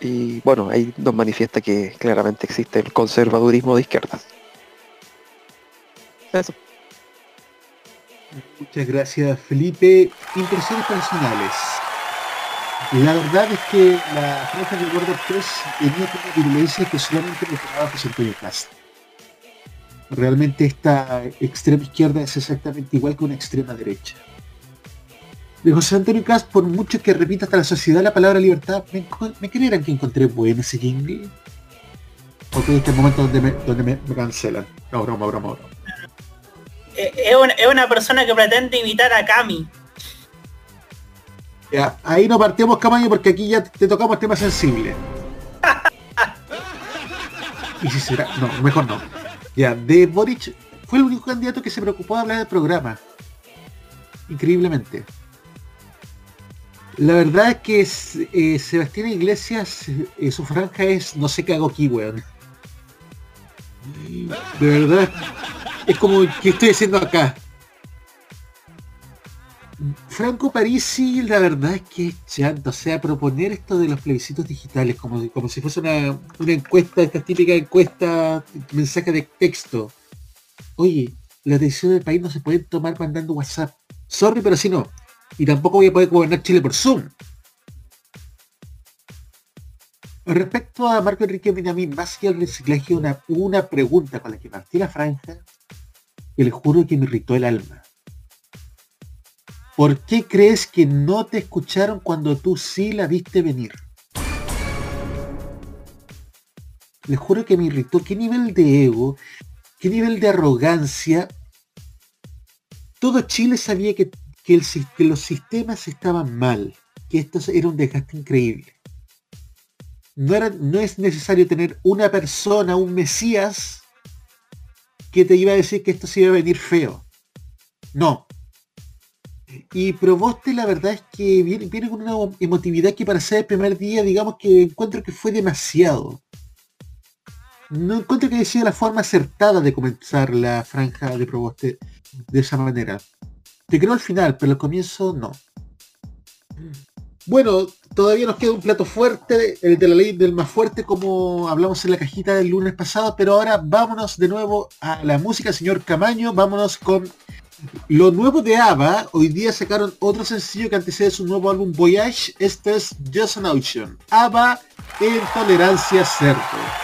Y bueno, ahí nos manifiesta que claramente existe el conservadurismo de izquierda. Eso. Muchas gracias, Felipe. Impresiones personales. La verdad es que la franja de Gordo 3 tenía una virulencia que solamente lo tomaba José Antonio Cast. Realmente esta extrema izquierda es exactamente igual que una extrema derecha. De José Antonio Cast, por mucho que repita hasta la sociedad la palabra libertad, ¿me, creerán que encontré bueno ese jingle? Ok, este momento donde me cancelan. No, broma, broma, broma. Eh, Es una, persona que pretende imitar a Cami. Ya, ahí no partimos Camaño porque aquí ya te tocamos temas sensibles. y si será, no, mejor no. Ya, de Boric fue el único candidato que se preocupó de hablar del programa. Increíblemente. La verdad es que eh, Sebastián Iglesias, eh, su franja es no sé qué hago aquí, weón. De verdad, es como que estoy haciendo acá. Franco Parisi, la verdad es que es chanta, o sea, proponer esto de los plebiscitos digitales como, como si fuese una, una encuesta, esta típica encuesta, mensaje de texto. Oye, las decisiones del país no se pueden tomar mandando WhatsApp. Sorry, pero si no. Y tampoco voy a poder gobernar Chile por Zoom. Respecto a Marco Enrique Benamín, más que el reciclaje, una, una pregunta con la que partí la franja, que le juro que me irritó el alma. ¿Por qué crees que no te escucharon cuando tú sí la viste venir? Les juro que me irritó. ¿Qué nivel de ego? ¿Qué nivel de arrogancia? Todo Chile sabía que, que los sistemas estaban mal, que esto era un desgaste increíble. No, era, no es necesario tener una persona, un mesías, que te iba a decir que esto se iba a venir feo. No, y Proboste la verdad es que viene, viene con una emotividad que para ser el primer día, digamos que encuentro que fue demasiado. No encuentro que sido la forma acertada de comenzar la franja de Proboste de esa manera. Te creo al final, pero al comienzo no. Bueno, todavía nos queda un plato fuerte, el de la ley del más fuerte, como hablamos en la cajita del lunes pasado, pero ahora vámonos de nuevo a la música, señor Camaño, vámonos con lo nuevo de ABBA. Hoy día sacaron otro sencillo que antecede su nuevo álbum Voyage, este es Just an Ocean. ABBA en Tolerancia Cerdo.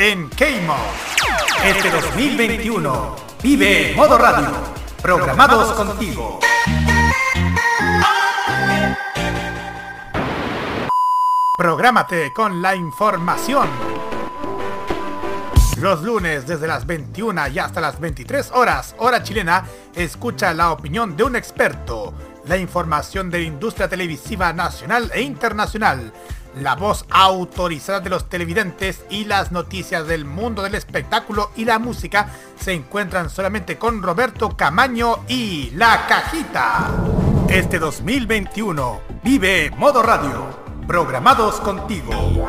en Keimo. Este 2021 vive en modo radio. Programados contigo. Prográmate con la información. Los lunes desde las 21 y hasta las 23 horas, hora chilena, escucha la opinión de un experto, la información de la industria televisiva nacional e internacional, la voz autorizada de los televidentes y las noticias del mundo del espectáculo y la música se encuentran solamente con Roberto Camaño y La Cajita. Este 2021 vive Modo Radio, programados contigo.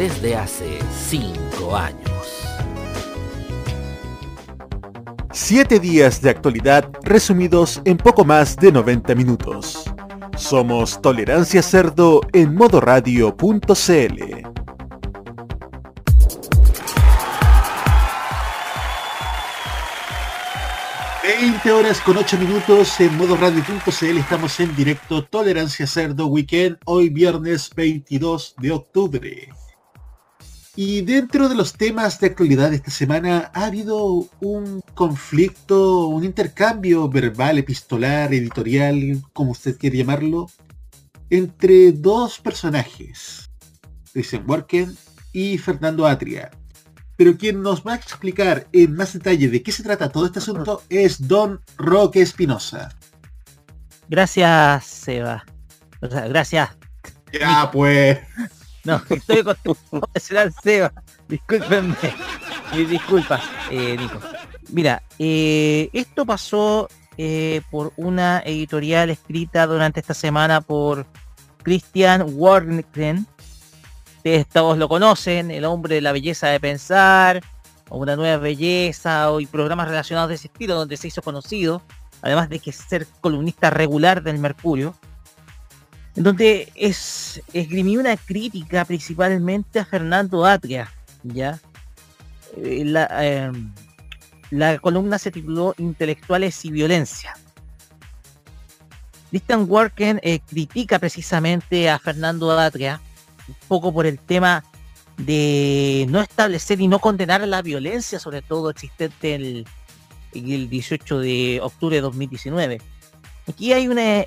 desde hace 5 años. Siete días de actualidad resumidos en poco más de 90 minutos. Somos Tolerancia Cerdo en modoradio.cl. 20 horas con 8 minutos en modoradio.cl estamos en directo Tolerancia Cerdo Weekend hoy viernes 22 de octubre. Y dentro de los temas de actualidad de esta semana ha habido un conflicto, un intercambio verbal, epistolar, editorial, como usted quiere llamarlo, entre dos personajes, Christian Worken y Fernando Atria. Pero quien nos va a explicar en más detalle de qué se trata todo este asunto es Don Roque Espinosa. Gracias, Seba. O sea, gracias. Ya pues. No, estoy con profesional Seba. Discúlpenme. Mis disculpas, eh, Nico. Mira, eh, esto pasó eh, por una editorial escrita durante esta semana por Christian Warnken. Ustedes todos lo conocen, el hombre de la belleza de pensar, o una nueva belleza, o y programas relacionados de ese estilo donde se hizo conocido, además de que ser columnista regular del Mercurio donde es, esgrimió una crítica principalmente a Fernando Atria, ¿ya? Eh, la, em, la columna se tituló Intelectuales y Violencia. Christian Worken eh, critica precisamente a Fernando Atria, un poco por el tema de no establecer y no condenar la violencia, sobre todo existente el, el 18 de octubre de 2019 Aquí hay, una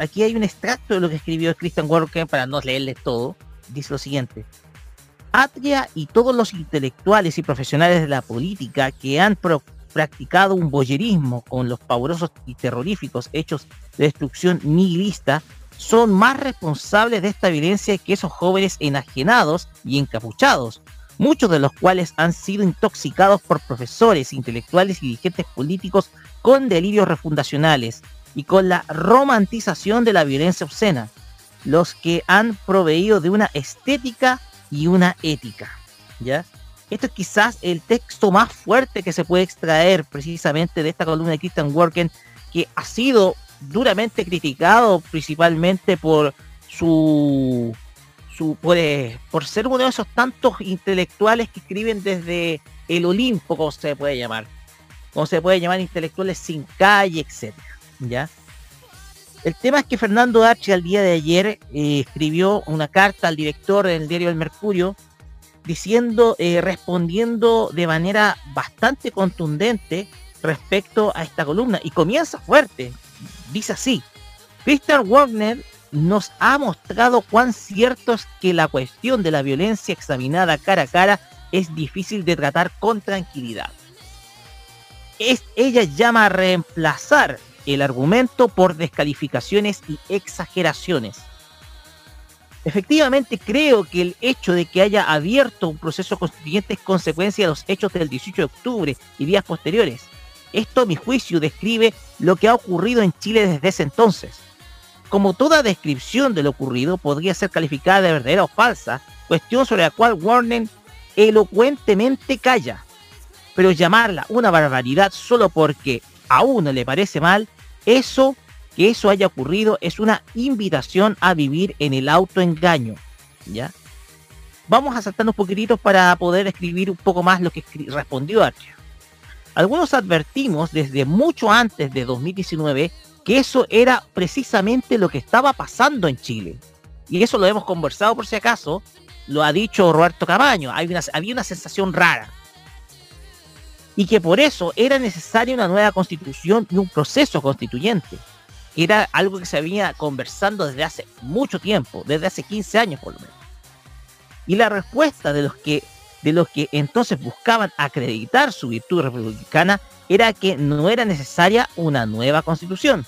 aquí hay un extracto de lo que escribió Christian Walker para no leerles todo. Dice lo siguiente. Atria y todos los intelectuales y profesionales de la política que han practicado un boyerismo con los pavorosos y terroríficos hechos de destrucción nihilista son más responsables de esta violencia que esos jóvenes enajenados y encapuchados, muchos de los cuales han sido intoxicados por profesores, intelectuales y dirigentes políticos con delirios refundacionales, y con la romantización de la violencia obscena, los que han proveído de una estética y una ética. ¿ya? Esto es quizás el texto más fuerte que se puede extraer precisamente de esta columna de Christian Worken, que ha sido duramente criticado principalmente por su, su por, eh, por ser uno de esos tantos intelectuales que escriben desde el Olimpo, como se puede llamar, como se puede llamar intelectuales sin calle, etcétera. ¿Ya? El tema es que Fernando H. al día de ayer eh, escribió una carta al director del diario El Mercurio diciendo, eh, respondiendo de manera bastante contundente respecto a esta columna y comienza fuerte. Dice así, Christian Wagner nos ha mostrado cuán cierto es que la cuestión de la violencia examinada cara a cara es difícil de tratar con tranquilidad. Es, ella llama a reemplazar el argumento por descalificaciones y exageraciones. Efectivamente, creo que el hecho de que haya abierto un proceso constituyente es consecuencia de los hechos del 18 de octubre y días posteriores. Esto, a mi juicio, describe lo que ha ocurrido en Chile desde ese entonces. Como toda descripción de lo ocurrido podría ser calificada de verdadera o falsa, cuestión sobre la cual Warner elocuentemente calla. Pero llamarla una barbaridad solo porque a uno le parece mal eso, que eso haya ocurrido es una invitación a vivir en el autoengaño, ¿ya? Vamos a saltar un poquitito para poder escribir un poco más lo que respondió Archer. Algunos advertimos desde mucho antes de 2019 que eso era precisamente lo que estaba pasando en Chile. Y eso lo hemos conversado por si acaso, lo ha dicho Roberto Camaño, hay había una sensación rara. Y que por eso era necesaria una nueva constitución y un proceso constituyente. Era algo que se venía conversando desde hace mucho tiempo, desde hace 15 años por lo menos. Y la respuesta de los que, de los que entonces buscaban acreditar su virtud republicana era que no era necesaria una nueva constitución,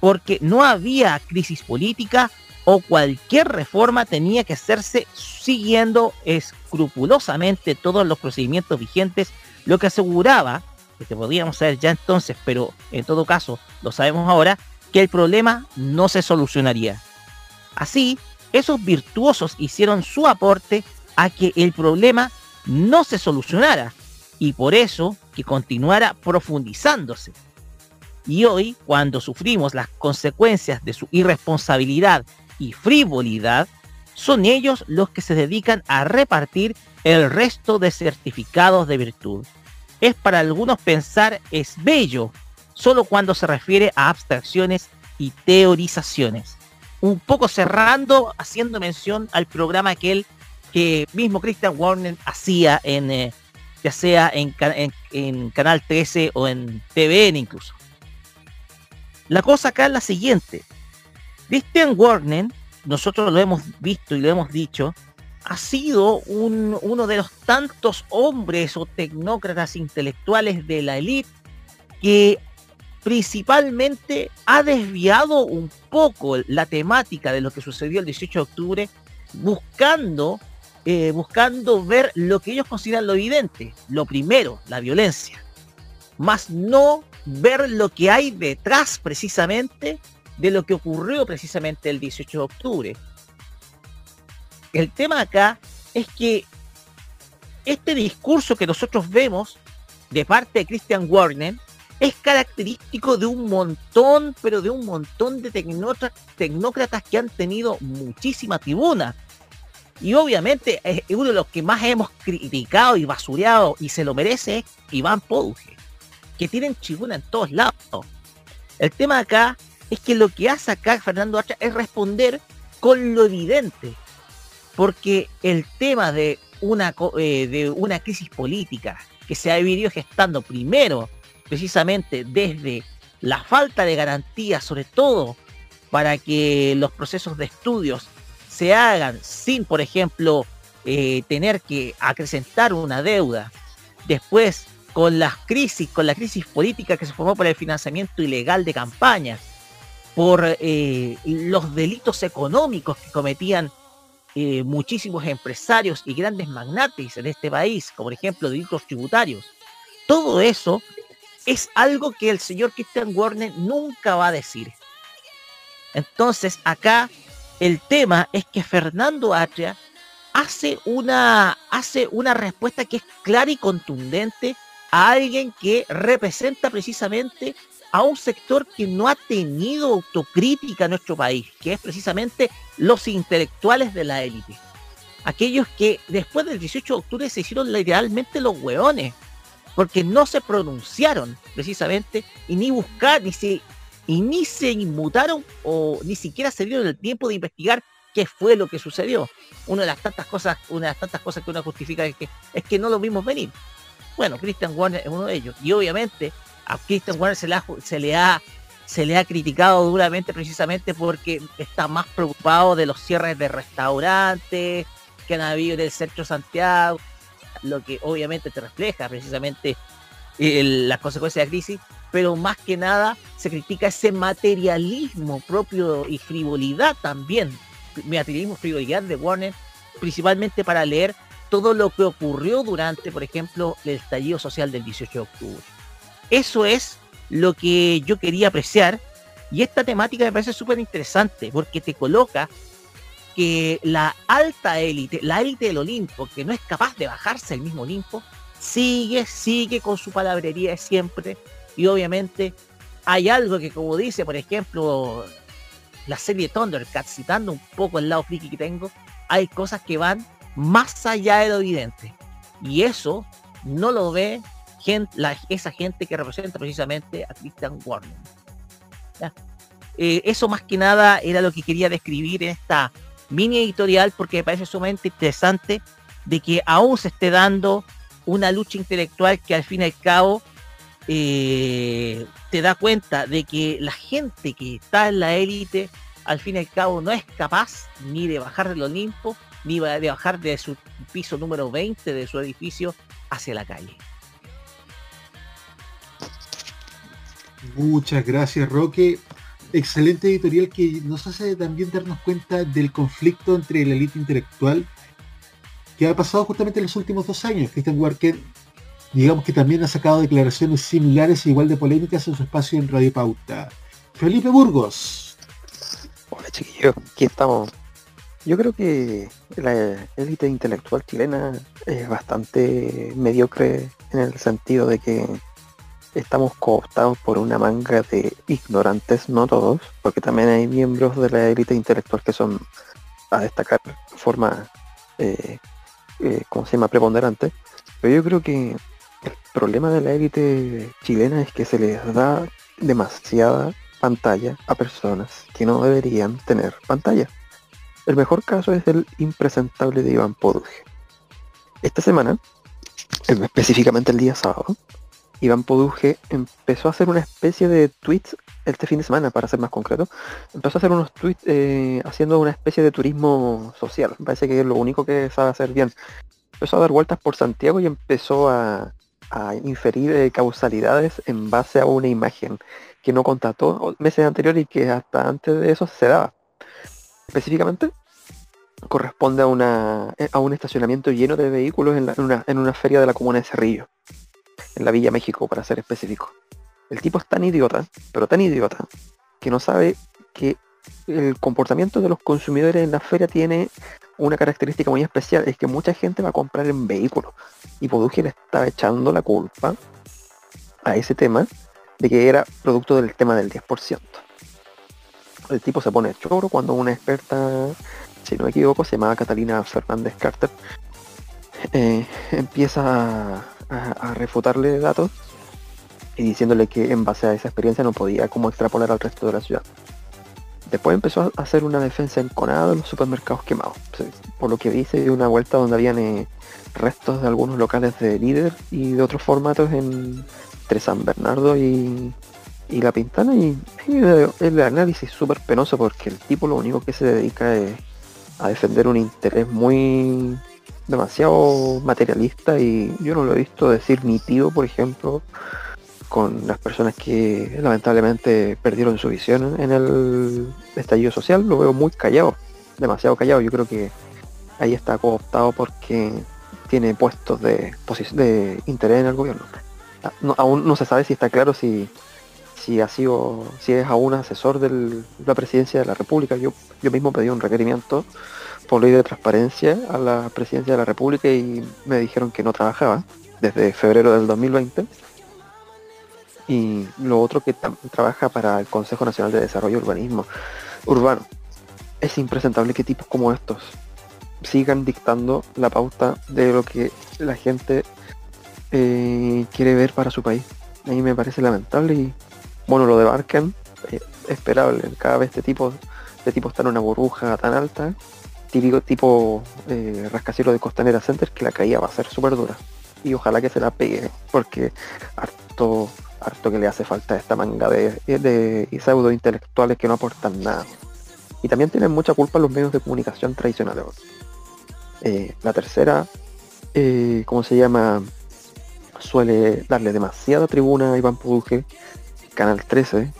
porque no había crisis política o cualquier reforma tenía que hacerse siguiendo escrupulosamente todos los procedimientos vigentes, lo que aseguraba, que podíamos saber ya entonces, pero en todo caso lo sabemos ahora, que el problema no se solucionaría. Así, esos virtuosos hicieron su aporte a que el problema no se solucionara y por eso que continuara profundizándose. Y hoy, cuando sufrimos las consecuencias de su irresponsabilidad y frivolidad, son ellos los que se dedican a repartir el resto de certificados de virtud. Es para algunos pensar es bello, solo cuando se refiere a abstracciones y teorizaciones. Un poco cerrando, haciendo mención al programa aquel que mismo Christian Warner hacía en, eh, ya sea en, en Canal 13 o en TVN incluso. La cosa acá es la siguiente. Christian Warner, nosotros lo hemos visto y lo hemos dicho, ha sido uno de los tantos hombres o tecnócratas intelectuales de la élite que principalmente ha desviado un poco la temática de lo que sucedió el 18 de octubre, buscando, eh, buscando ver lo que ellos consideran lo evidente. Lo primero, la violencia. Más no ver lo que hay detrás precisamente de lo que ocurrió precisamente el 18 de octubre. El tema acá es que este discurso que nosotros vemos de parte de Christian Warner es característico de un montón, pero de un montón de tecnócratas que han tenido muchísima tribuna. Y obviamente uno de los que más hemos criticado y basureado y se lo merece Iván Pouge, que tienen tribuna en todos lados. El tema acá es que lo que hace acá Fernando Hacha es responder con lo evidente, porque el tema de una, eh, de una crisis política que se ha vivido gestando primero precisamente desde la falta de garantías, sobre todo para que los procesos de estudios se hagan sin, por ejemplo, eh, tener que acrecentar una deuda. Después, con las crisis, con la crisis política que se formó por el financiamiento ilegal de campañas, por eh, los delitos económicos que cometían eh, muchísimos empresarios y grandes magnates en este país, como por ejemplo delitos tributarios. Todo eso es algo que el señor Christian Warner nunca va a decir. Entonces acá el tema es que Fernando Atria hace una, hace una respuesta que es clara y contundente a alguien que representa precisamente a un sector que no ha tenido autocrítica en nuestro país, que es precisamente los intelectuales de la élite. Aquellos que después del 18 de octubre se hicieron literalmente los hueones, porque no se pronunciaron precisamente y ni buscar, ni se, y ni se inmutaron o ni siquiera se dieron el tiempo de investigar qué fue lo que sucedió. Una de las tantas cosas, una de las tantas cosas que uno justifica es que, es que no lo vimos venir. Bueno, Christian Warner es uno de ellos. Y obviamente a Christian Warner se le, ha, se le ha criticado duramente precisamente porque está más preocupado de los cierres de restaurantes que han habido en el centro Santiago, lo que obviamente te refleja precisamente las consecuencias de la crisis, pero más que nada se critica ese materialismo propio y frivolidad también, materialismo, frivolidad de Warner, principalmente para leer todo lo que ocurrió durante, por ejemplo, el estallido social del 18 de octubre. Eso es lo que yo quería apreciar y esta temática me parece súper interesante porque te coloca que la alta élite, la élite del Olimpo, que no es capaz de bajarse el mismo Olimpo, sigue, sigue con su palabrería de siempre y obviamente hay algo que como dice, por ejemplo, la serie Thundercats, citando un poco el lado friki que tengo, hay cosas que van más allá de lo evidente. Y eso no lo ve esa gente que representa precisamente a Christian Warner. Eh, eso más que nada era lo que quería describir en esta mini editorial porque me parece sumamente interesante de que aún se esté dando una lucha intelectual que al fin y al cabo eh, te da cuenta de que la gente que está en la élite al fin y al cabo no es capaz ni de bajar del Olimpo, ni de bajar de su piso número 20 de su edificio hacia la calle. Muchas gracias, Roque. Excelente editorial que nos hace también darnos cuenta del conflicto entre la élite intelectual que ha pasado justamente en los últimos dos años. Christian Walker, digamos que también ha sacado declaraciones similares e igual de polémicas en su espacio en Radio Pauta. Felipe Burgos. Hola chiquillos, aquí estamos. Yo creo que la élite intelectual chilena es bastante mediocre en el sentido de que estamos cooptados por una manga de ignorantes, no todos, porque también hay miembros de la élite intelectual que son a destacar de forma, eh, eh, ¿cómo se llama?, preponderante. Pero yo creo que el problema de la élite chilena es que se les da demasiada pantalla a personas que no deberían tener pantalla. El mejor caso es el impresentable de Iván Poduje. Esta semana, específicamente el día sábado, Iván Poduje empezó a hacer una especie de tweets este fin de semana, para ser más concreto. Empezó a hacer unos tweets eh, haciendo una especie de turismo social. Parece que es lo único que sabe hacer bien. Empezó a dar vueltas por Santiago y empezó a, inferir eh, causalidades en base a una imagen que no contrató meses anteriores y que hasta antes de eso se daba. Específicamente, corresponde a, una, a un estacionamiento lleno de vehículos en, una, en una feria de la comuna de Cerrillo en la Villa México, para ser específico. El tipo es tan idiota, pero tan idiota, que no sabe que el comportamiento de los consumidores en la feria tiene una característica muy especial, es que mucha gente va a comprar en vehículos. Y Poduje le estaba echando la culpa a ese tema de que era producto del tema del 10%. El tipo se pone choro cuando una experta, si no me equivoco, se llamaba Catalina Fernández Carter, eh, empieza a a, refutarle datos y diciéndole que en base a esa experiencia no podía como extrapolar al resto de la ciudad. Después empezó a hacer una defensa enconada de los supermercados quemados. Por lo que dice, dio una vuelta donde habían eh, restos de algunos locales de líder y de otros formatos en, entre San Bernardo y, La Pintana y, el análisis súper penoso porque el tipo lo único que se dedica es a defender un interés muy demasiado materialista y yo no lo he visto decir ni tío, por ejemplo, con las personas que lamentablemente perdieron su visión en el estallido social, lo veo muy callado, demasiado callado. Yo creo que ahí está cooptado porque tiene puestos de, de interés en el gobierno. Ah, aún no se sabe si está claro si, si ha sido, si es aún asesor de la presidencia de la República. Yo, yo mismo pedí un requerimiento por ley de transparencia a la presidencia de la República y me dijeron que no trabajaba desde febrero del 2020. Y lo otro que trabaja para el Consejo Nacional de Desarrollo Urbanismo Urbano. Es impresentable que tipos como estos sigan dictando la pauta de lo que la gente eh, quiere ver para su país. A mí me parece lamentable y bueno, lo de Barken, es esperable. Cada vez este tipo, este tipo está en una burbuja tan alta típico tipo eh, rascacielos de Costanera Center que la caída va a ser súper dura. Y ojalá que se la pegue, porque harto, harto que le hace falta esta manga de, de, pseudo intelectuales que no aportan nada. Y también tienen mucha culpa los medios de comunicación tradicionales. Eh, la tercera, eh, ¿cómo se llama? Suele darle demasiada tribuna a Iván Puduje, Canal 13,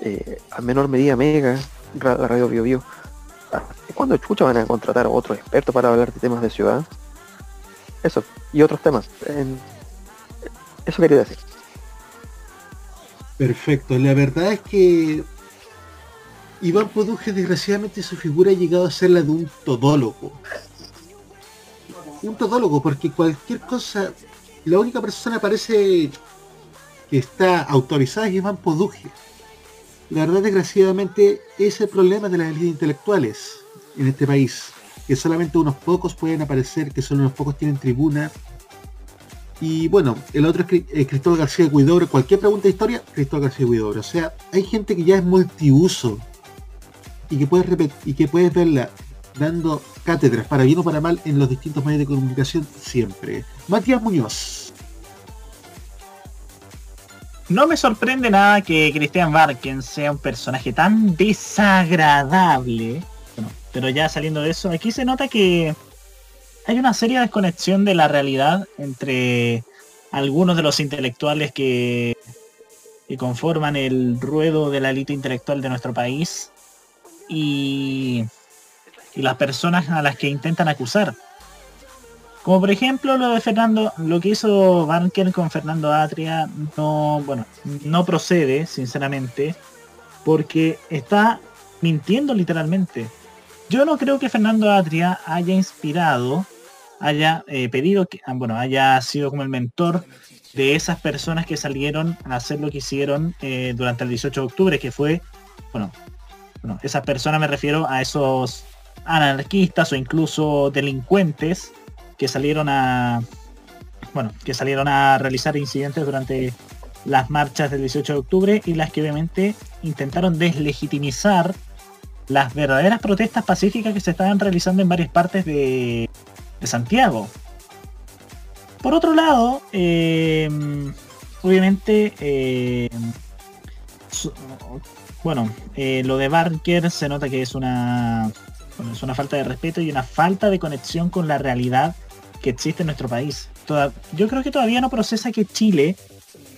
eh, a menor medida Mega, Radio Bio Bio ¿Cuándo escucha van a contratar a otro experto para hablar de temas de ciudad? Eso, y otros temas. Eso quería decir. Perfecto, la verdad es que Iván Poduje desgraciadamente su figura ha llegado a ser la de un todólogo. Un todólogo, porque cualquier cosa, la única persona parece que está autorizada es Iván Poduje la verdad, desgraciadamente, es el problema de las élites intelectuales en este país, que solamente unos pocos pueden aparecer, que solo unos pocos tienen tribuna. Y bueno, el otro es eh, Cristóbal García Guidobro. Cualquier pregunta de historia, Cristóbal García Guidobro. O sea, hay gente que ya es multiuso y que puedes y que puedes verla dando cátedras para bien o para mal en los distintos medios de comunicación siempre. Matías Muñoz. No me sorprende nada que Christian Barken sea un personaje tan desagradable. Bueno, pero ya saliendo de eso, aquí se nota que hay una seria desconexión de la realidad entre algunos de los intelectuales que, que conforman el ruedo de la élite intelectual de nuestro país y, y las personas a las que intentan acusar. Como por ejemplo lo de Fernando, lo que hizo Banker con Fernando Atria no, bueno, no procede, sinceramente, porque está mintiendo literalmente. Yo no creo que Fernando Atria haya inspirado, haya eh, pedido que, ah, bueno, haya sido como el mentor de esas personas que salieron a hacer lo que hicieron eh, durante el 18 de octubre, que fue, bueno, bueno, esas personas me refiero a esos anarquistas o incluso delincuentes que salieron a bueno, que salieron a realizar incidentes durante las marchas del 18 de octubre y las que obviamente intentaron deslegitimizar las verdaderas protestas pacíficas que se estaban realizando en varias partes de, de Santiago. Por otro lado, eh, obviamente, su- bueno, eh, lo de Barker se nota que es una, es una falta de respeto y una falta de conexión con la realidad que existe en nuestro país. Yo creo que todavía no procesa que Chile,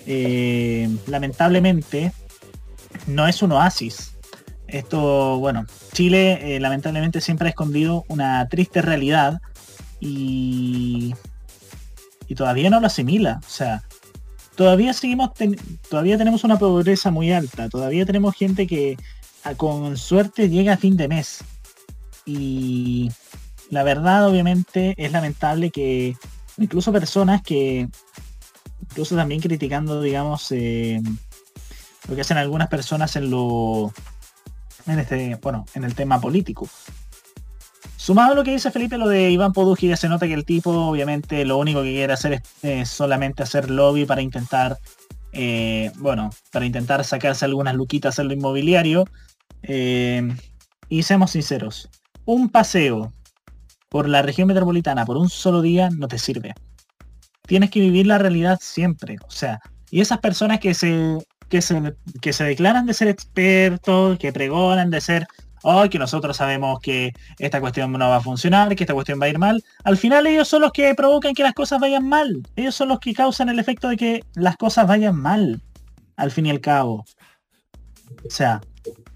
eh, lamentablemente, no es un oasis. Esto, bueno, Chile eh, lamentablemente siempre ha escondido una triste realidad y, y todavía no lo asimila. O sea, todavía seguimos, ten- todavía tenemos una pobreza muy alta, todavía tenemos gente que a- con suerte llega a fin de mes. Y la verdad, obviamente, es lamentable que incluso personas que, incluso también criticando, digamos, eh, lo que hacen algunas personas en lo, en este, bueno, en el tema político. Sumado a lo que dice Felipe, lo de Iván Podujki, se nota que el tipo, obviamente, lo único que quiere hacer es solamente hacer lobby para intentar, eh, bueno, para intentar sacarse algunas luquitas en lo inmobiliario. Eh, y seamos sinceros, un paseo por la región metropolitana por un solo día no te sirve. Tienes que vivir la realidad siempre. O sea, y esas personas que se, que se, que se declaran de ser expertos, que pregonan de ser, oh, que nosotros sabemos que esta cuestión no va a funcionar, que esta cuestión va a ir mal, al final ellos son los que provocan que las cosas vayan mal. Ellos son los que causan el efecto de que las cosas vayan mal, al fin y al cabo. O sea,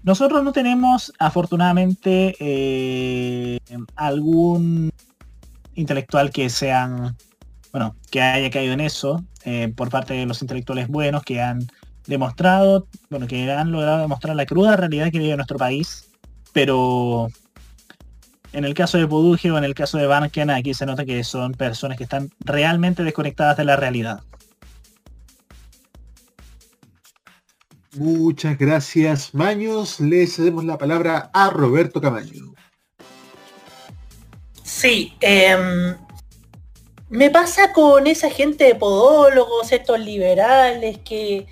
nosotros no tenemos, afortunadamente, eh, algún intelectual que sean, bueno, que haya caído en eso eh, por parte de los intelectuales buenos que han demostrado, bueno, que han logrado demostrar la cruda realidad que vive nuestro país, pero en el caso de Poduje o en el caso de Banken, aquí se nota que son personas que están realmente desconectadas de la realidad. Muchas gracias, Maños. Le cedemos la palabra a Roberto Camaño. Sí, em, me pasa con esa gente de podólogos, estos liberales que...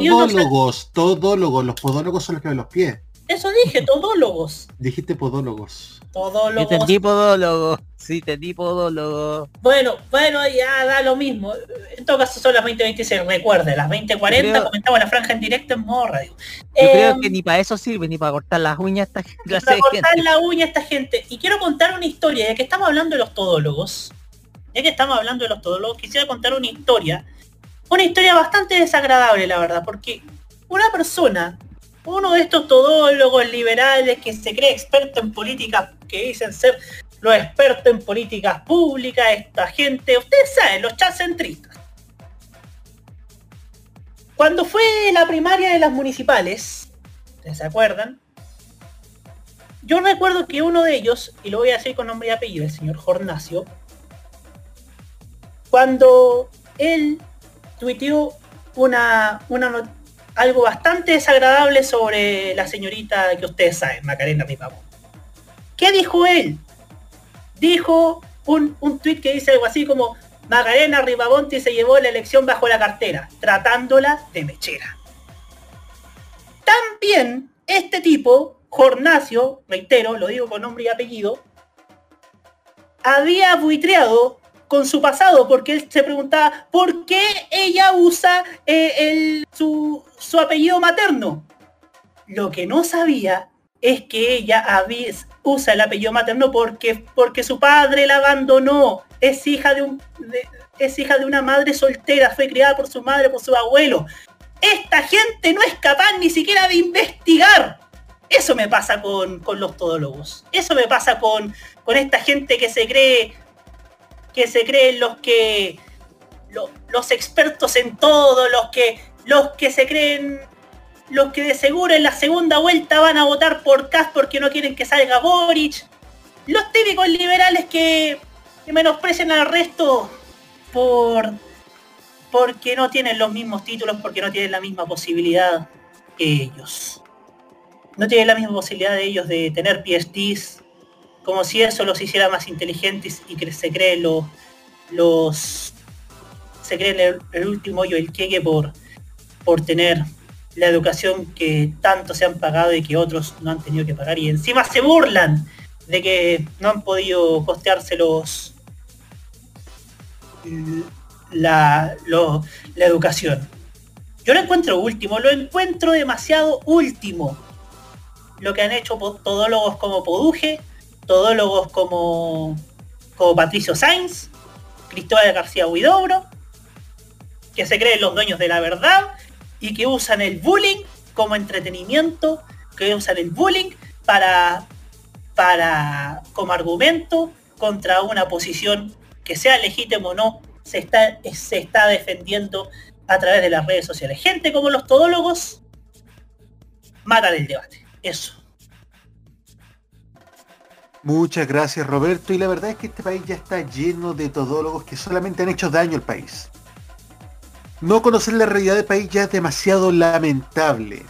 Ellos no Todólogos, todólogos. Los podólogos son los que ven los pies. Eso dije, todólogos. Dijiste podólogos. Todólogos. Entendí podólogo. Sí, entendí podólogo. Bueno, bueno, ya da lo mismo. En todo caso son las 20.26, recuerde, las 20.40 Creo- comentamos la franja en directo en modo radio. Yo Em, creo que ni para eso sirve, ni para cortar las uñas esta clase para cortar gente. la uña a esta gente. Y quiero contar una historia, ya que estamos hablando de los todólogos, ya que estamos hablando de los todólogos, quisiera contar una historia, una historia bastante desagradable, la verdad, porque una persona, uno de estos todólogos liberales que se cree experto en políticas, que dicen ser los expertos en políticas públicas, esta gente, ustedes saben, los chacentristas. Cuando fue la primaria de las municipales, ¿ustedes se acuerdan? Yo recuerdo que uno de ellos, y lo voy a decir con nombre y apellido, el señor Jornacio, cuando él tuiteó una, una algo bastante desagradable sobre la señorita que ustedes saben, Macarena Ripamón. ¿Qué dijo él? Dijo un, un tuit que dice algo así como Macarena Ripamonti se llevó la elección bajo la cartera, tratándola de mechera. También este tipo, Jornacio, reitero, lo digo con nombre y apellido, había buitreado con su pasado, porque él se preguntaba por qué ella usa eh, el, su, su apellido materno. Lo que no sabía es que ella usa el apellido materno porque, porque su padre la abandonó. Es hija de, un, es hija de una madre soltera, fue criada por su madre, por su abuelo. Esta gente no es capaz ni siquiera de investigar. Eso me pasa con, con los todólogos. Eso me pasa con, con esta gente que se cree que se creen los que lo- los expertos en todo, los que los que se creen los que de seguro en la segunda vuelta van a votar por Kass porque no quieren que salga Boric. Los típicos liberales que, que menosprecian al resto por porque no tienen los mismos títulos, porque no tienen la misma posibilidad que ellos. No tienen la misma posibilidad de ellos de tener PhDs, como si eso los hiciera más inteligentes y que se creen los los se creen el, el último hoyo el queque por por tener la educación que tanto se han pagado y que otros no han tenido que pagar y encima se burlan de que no han podido costearse los la, lo- la educación. Yo lo encuentro último, lo encuentro demasiado último. Lo que han hecho todólogos como Poduje, todólogos como, como Patricio Sainz, Cristóbal García Huidobro, que se creen los dueños de la verdad y que usan el bullying como entretenimiento, que usan el bullying para, para como argumento contra una posición que sea legítimo o no, se está, se está defendiendo a través de las redes sociales. Gente como los todólogos matan el debate. Eso. Muchas gracias Roberto y la verdad es que este país ya está lleno de todólogos que solamente han hecho daño al país. No conocer la realidad del país ya es demasiado lamentable.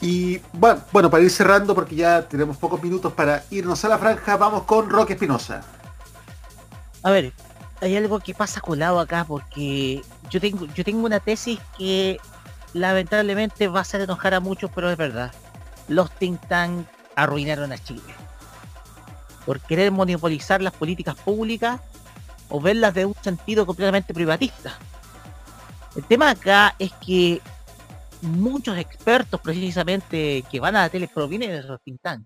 Y bueno, para ir cerrando, porque ya tenemos pocos minutos para irnos a la franja, vamos con Roque Espinosa. A ver, hay algo que pasa colado acá porque yo tengo, yo tengo una tesis que lamentablemente va a hacer enojar a muchos, pero es verdad. Los think arruinaron a Chile. Por querer monopolizar las políticas públicas o verlas de un sentido completamente privatista. El tema acá es que muchos expertos precisamente que van a la tele provienen de esos think tank.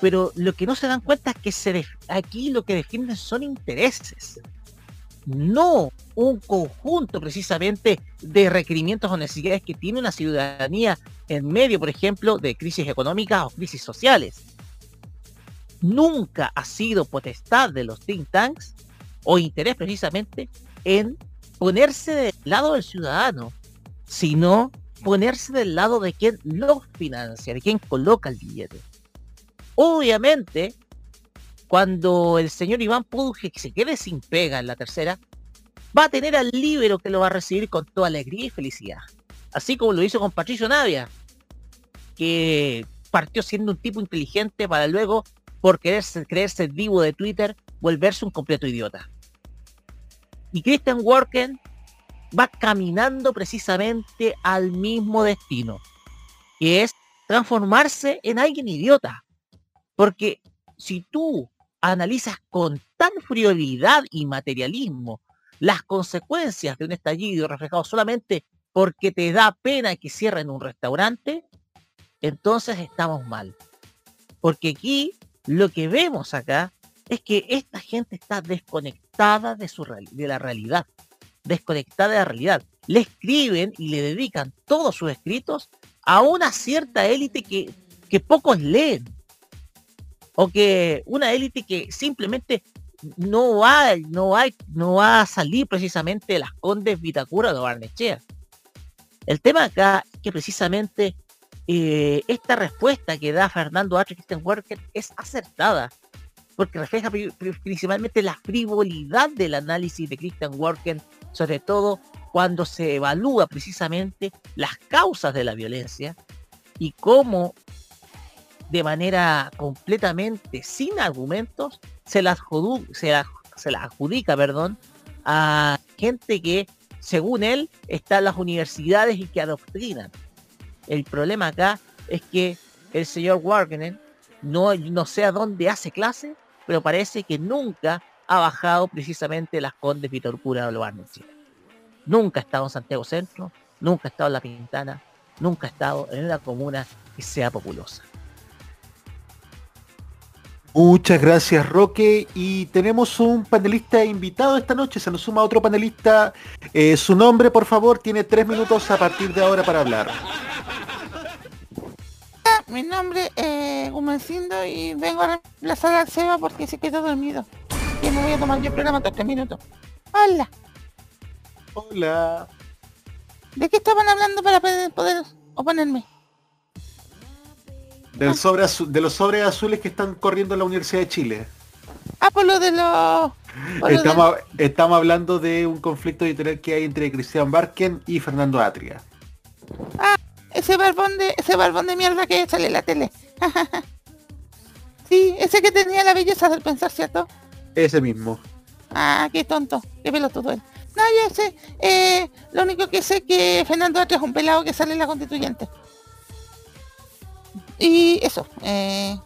Pero lo que no se dan cuenta es que aquí lo que defienden son intereses. No un conjunto precisamente de requerimientos o necesidades que tiene una ciudadanía en medio, por ejemplo, de crisis económicas o crisis sociales. Nunca ha sido potestad de los think tanks o interés precisamente en ponerse del lado del ciudadano, sino ponerse del lado de quien los financia, de quien coloca el billete. Obviamente, cuando el señor Iván Puduje se quede sin pega en la tercera, va a tener al líbero que lo va a recibir con toda alegría y felicidad. Así como lo hizo con Patricio Navia, que partió siendo un tipo inteligente para luego, por creerse vivo de Twitter, volverse un completo idiota. Y Christian Worken va caminando precisamente al mismo destino, que es transformarse en alguien idiota. Porque si tú analizas con tal friolidad y materialismo las consecuencias de un estallido reflejado solamente porque te da pena que cierren un restaurante, entonces estamos mal. Porque aquí lo que vemos acá es que esta gente está desconectada de, su de la realidad, desconectada de la realidad. Le escriben y le dedican todos sus escritos a una cierta élite que, que pocos leen. O que una élite que simplemente no va, no va, no va a salir precisamente de las Condes Vitacura o Barnechea. El tema acá es que precisamente eh, esta respuesta que da Fernando H. Christian Worker es acertada, porque refleja pri- pri- principalmente la frivolidad del análisis de Christian Worker, sobre todo cuando se evalúa precisamente las causas de la violencia y cómo de manera completamente sin argumentos se la adjudica perdón, a gente que, según él, está en las universidades y que adoctrinan. El problema acá es que el señor Wagner no, no sé a dónde hace clase, pero parece que nunca ha bajado precisamente las Condes Vitorcura de Chile. Nunca ha estado en Santiago Centro, nunca ha estado en La Pintana, nunca ha estado en una comuna que sea populosa. Muchas gracias Roque y tenemos un panelista invitado esta noche, se nos suma otro panelista. Eh, su nombre por favor, tiene tres minutos a partir de ahora para hablar. Mi nombre es Gumencindo y vengo a reemplazar al Seba porque se quedó dormido. Y me voy a tomar yo el programa en tres minutos. Hola, Hola. ¿de qué estaban hablando para poder, oponerme? Del sobre azu- de los sobres azules que están corriendo en la Universidad de Chile. Ah, por lo de los... de- Estamos, hablando de un conflicto editorial que hay entre Cristian Barken y Fernando Atria. Ese barbón de, ese barbón de mierda que sale en la tele. sí, ese que tenía la belleza del pensar, ¿cierto? Ese mismo. Ah, qué tonto, qué pelotudo él. No, yo sé, eh, lo único que sé es que Fernando Atria es un pelado que sale en la constituyente. Y eso, eh,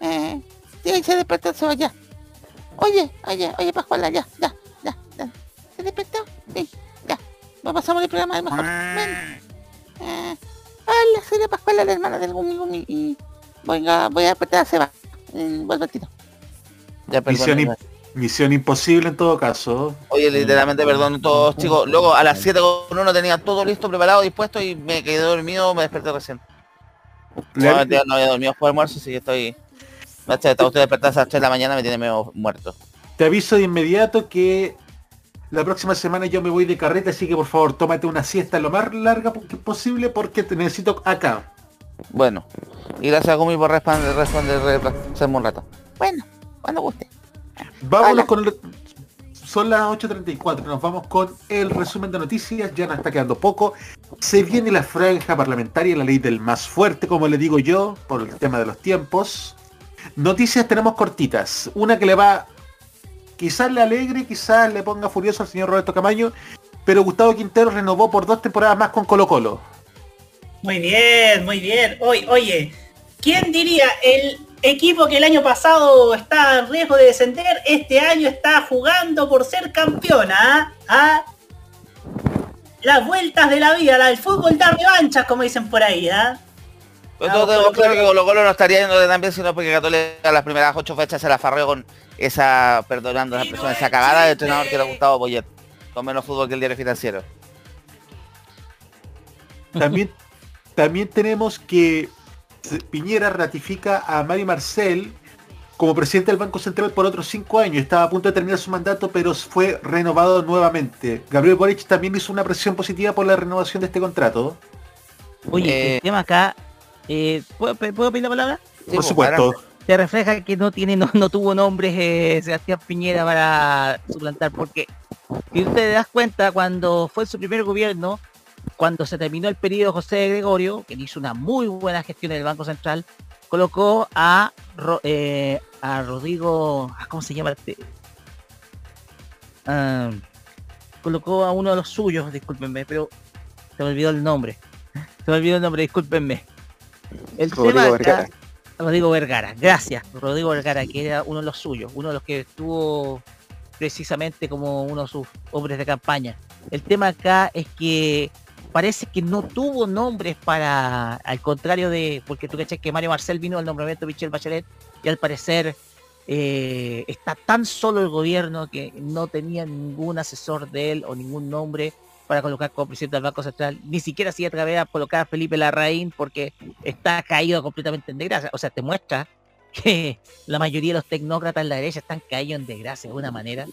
eh, sí, ahí se despertó, se va ya. Oye, oye, oye, Pascuala, ya, ya, ya, ya. ¿Se despertó? Sí, ya. Va pasamos el programa de mejor. Ven. Eh, hola, soy la Pascuala, la hermana del Gumi Gumi, y venga, voy a despertar a Seba. Vuelvo al tiro. Ya, Misión, misión imposible en todo caso. Oye, literalmente, perdón todos chicos. Luego a las 7 con 1 tenía todo listo, preparado, dispuesto y me quedé dormido, me desperté recién. Nuevamente no había dormido después del almuerzo, así que estoy... Está usted despertado a las 3 de la mañana, me tiene medio muerto. Te aviso de inmediato que la próxima semana yo me voy de carreta, así que por favor tómate una siesta lo más larga posible porque te necesito acá. Bueno, y gracias a Gumi por responder, responder, un rato. Bueno, cuando guste. Vámonos Hola. con el... Son las 8.34, nos vamos con el resumen de noticias, ya nos está quedando poco. Se viene la franja parlamentaria, la ley del más fuerte, como le digo yo, por el tema de los tiempos. Noticias tenemos cortitas. Una que le va, quizás le alegre, quizás le ponga furioso al señor Roberto Camaño, pero Gustavo Quintero renovó por dos temporadas más con Colo Colo. Muy bien, muy bien. Oye, oye, ¿quién diría el equipo que el año pasado está en riesgo de descender, este año está jugando por ser campeona? ¿ah? ¿Ah? Las vueltas de la vida, la del fútbol da revanchas, como dicen por ahí, ¿ah? Ah, todos tenemos claro que Colo Colo no estaría yendo de tan bien, sino porque Católica las primeras ocho fechas se la farreó con esa, perdonando la expresión, esa cagada de entrenador que era Gustavo Poyet. Con menos fútbol que el diario financiero. También, también tenemos que Piñera ratifica a Mario Marcel como presidente del Banco Central por otros cinco años. Estaba a punto de terminar su mandato, pero fue renovado nuevamente. Gabriel Boric también hizo una presión positiva por la renovación de este contrato. Oye, Eh, el tema acá, eh, ¿puedo, ¿puedo pedir la palabra? Sí, por pues, supuesto. Te refleja que no tiene no, no tuvo nombres eh, Sebastián Piñera para suplantar porque si tú te das cuenta cuando fue su primer gobierno cuando se terminó el periodo de José Gregorio que hizo una muy buena gestión en el Banco Central colocó a eh, a Rodrigo ah, ¿cómo se llama este? Ah, colocó a uno de los suyos discúlpenme pero se me olvidó el nombre se me olvidó el nombre discúlpenme el Rodrigo tema acá-. Rodrigo Vergara, gracias. Rodrigo Vergara, que era uno de los suyos, uno de los que estuvo precisamente como uno de sus hombres de campaña. El tema acá es que parece que no tuvo nombres para, al contrario de, porque tú caché que Mario Marcel vino al nombramiento de Michelle Bachelet y al parecer eh, está tan solo el gobierno que no tenía ningún asesor de él o ningún nombre para colocar como presidente del Banco Central, ni siquiera se atreve a colocar a Felipe Larraín porque está caído completamente en desgracia. O sea, te muestra que la mayoría de los tecnócratas en la derecha están caídos en desgracia de alguna manera.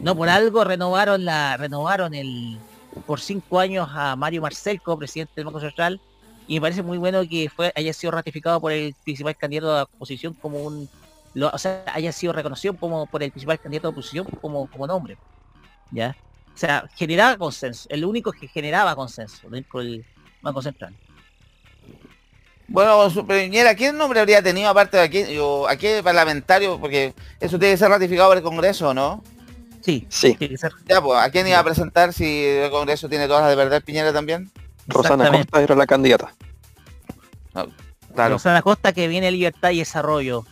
No por algo renovaron la, renovaron el por cinco años a Mario Marcel como presidente del Banco Central y me parece muy bueno que fue haya sido ratificado por el principal candidato de la oposición como un o sea haya sido reconocido como por el principal candidato de oposición como, como nombre ya o sea generaba consenso el único que generaba consenso dentro del Banco Central Bueno, su Piñera, ¿qué nombre habría tenido aparte de aquí, o, a qué parlamentario? Porque eso tiene que ser ratificado por el Congreso, ¿no? sí Sí, tiene que ser Ya, pues, ¿a quién iba a presentar si el Congreso tiene todas las de perder Piñera también? Rosana. Costa era la candidata. Claro. Rosana Costa que viene Libertad y Desarrollo.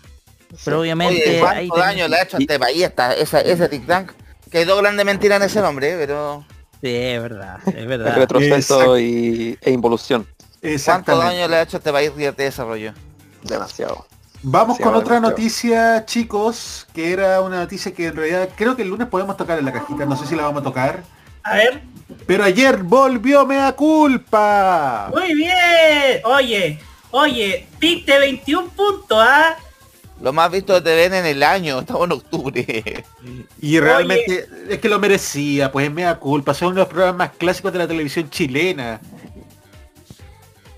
Pero obviamente Oye, ahí ¿cuánto tenés- daño le ha hecho a este país esta, esa, ese Tic Tac? Que hay dos grandes mentiras en ese nombre, ¿eh? pero Sí, es verdad, es verdad. Retroceso y, e involución. ¿cuánto daño le ha hecho a este país de desarrollo? Demasiado. Vamos Sí, con otra demasiado. noticia, chicos, que era una noticia que en realidad creo que el lunes podemos tocar en la cajita, no sé si la vamos a tocar. A ver. Pero ayer volvió Mea Culpa. Muy bien. Oye, oye, de 21 puntos, ¿ah? Lo más visto de TVN en el año, estamos en octubre. Y realmente es que lo merecía, pues Mea Culpa, son uno de los programas más clásicos de la televisión chilena.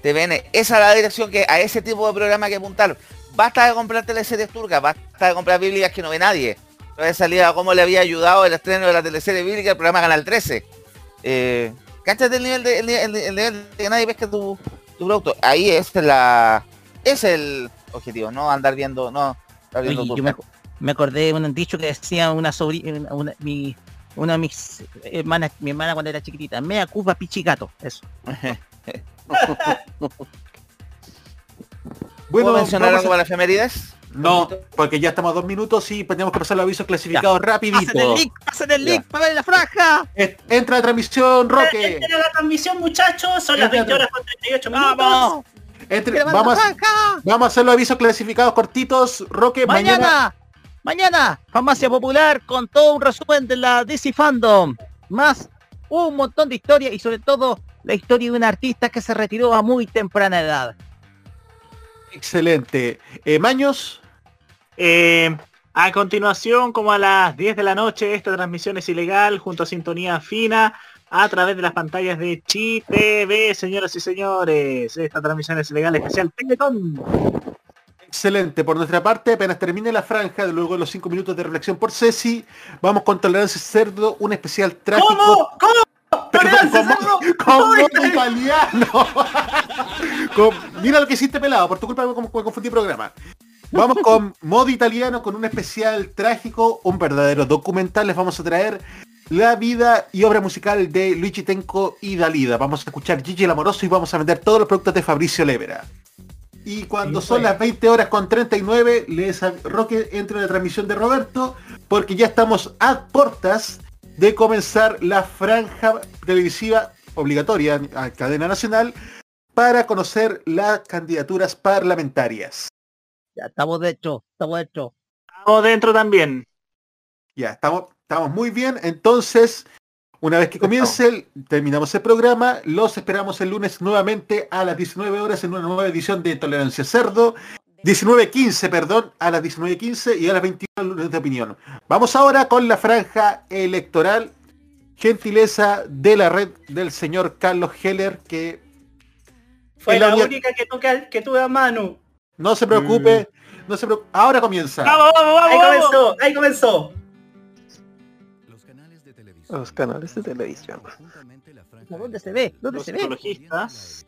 TVN, esa es la dirección que a ese tipo de programa hay que apuntar. Basta de comprar teleseries turcas, basta de comprar bíblicas que no ve nadie. No había salido cómo le había ayudado el estreno de la teleserie bíblica el programa Canal 13. Eh, cáchate el nivel de, el, nivel- el nivel de que nadie pesca tu, tu producto. Ahí es la es el objetivo, no andar viendo, no estar viendo Oye, yo turcas. me, me acordé de un dicho que decía una sobrina, una, mi, una de mis hermanas, mi hermana cuando era chiquitita, mea culpa pichigato, eso. Bueno, ¿Puedo mencionar algo a- para efemérides? No, porque ya estamos a dos minutos y tenemos que pasar los avisos clasificados rapidito. ¡Pasen el link! ¡Pasen el link para ver la franja! Entra la transmisión, Roque. Entra la transmisión, muchachos. Son las 20 horas con 38 minutos. ¡Vamos! Vamos a hacer los avisos clasificados cortitos, Roque. Mañana, Mañana, mañana, Farmacia Popular con todo un resumen de la DC Fandom. Más un montón de historias y sobre todo la historia de un artista que se retiró a muy temprana edad. excelente. Eh, Maños, Eh, a continuación, como a las 10 de la noche, esta transmisión es ilegal junto a Sintonía Fina a través de las pantallas de Chi TV, señoras y señores. Esta transmisión es ilegal especial Teletón. excelente. Por nuestra parte, apenas termine la franja, luego de los cinco minutos de reflexión por Ceci, vamos con Tolerancia Cerdo, un especial trágico. ¿Cómo? ¿Cómo? Perdón, Tolerancia Cerdo. mo- con Uy, modo italiano. Con- mira lo que hiciste pelado, por tu culpa me, me confundí programa. Vamos con modo italiano, con un especial trágico, un verdadero documental. Les vamos a traer la vida y obra musical de Luigi Tenco y Dalida. Vamos a escuchar Gigi el Amoroso y vamos a vender todos los productos de Fabricio Levera. Y cuando son pues. las 20 horas con 39, les Roque entra en la transmisión de Roberto, porque ya estamos a portas de comenzar la franja televisiva obligatoria a cadena nacional para conocer las candidaturas parlamentarias. Ya estamos dentro, estamos dentro. Estamos dentro también. Ya, estamos, estamos muy bien. Entonces, una vez que comience, el- terminamos el programa. Los esperamos el lunes nuevamente a las 19 horas en una nueva edición de Tolerancia Cerdo. 19.15, perdón, a las 19.15 y a las 21 el lunes de opinión. Vamos ahora con la franja electoral. Gentileza de la red del señor Carlos Heller, que Fue la la única- única que, toca, que tuve a mano. No se preocupe, no se preocupe. Ahora comienza. ¡Vamos, vamos, Ahí vamos! vamos! comenzó, ahí comenzó. Los canales de televisión. ¿Dónde se ve? ¿Dónde Los se ve? ecologistas.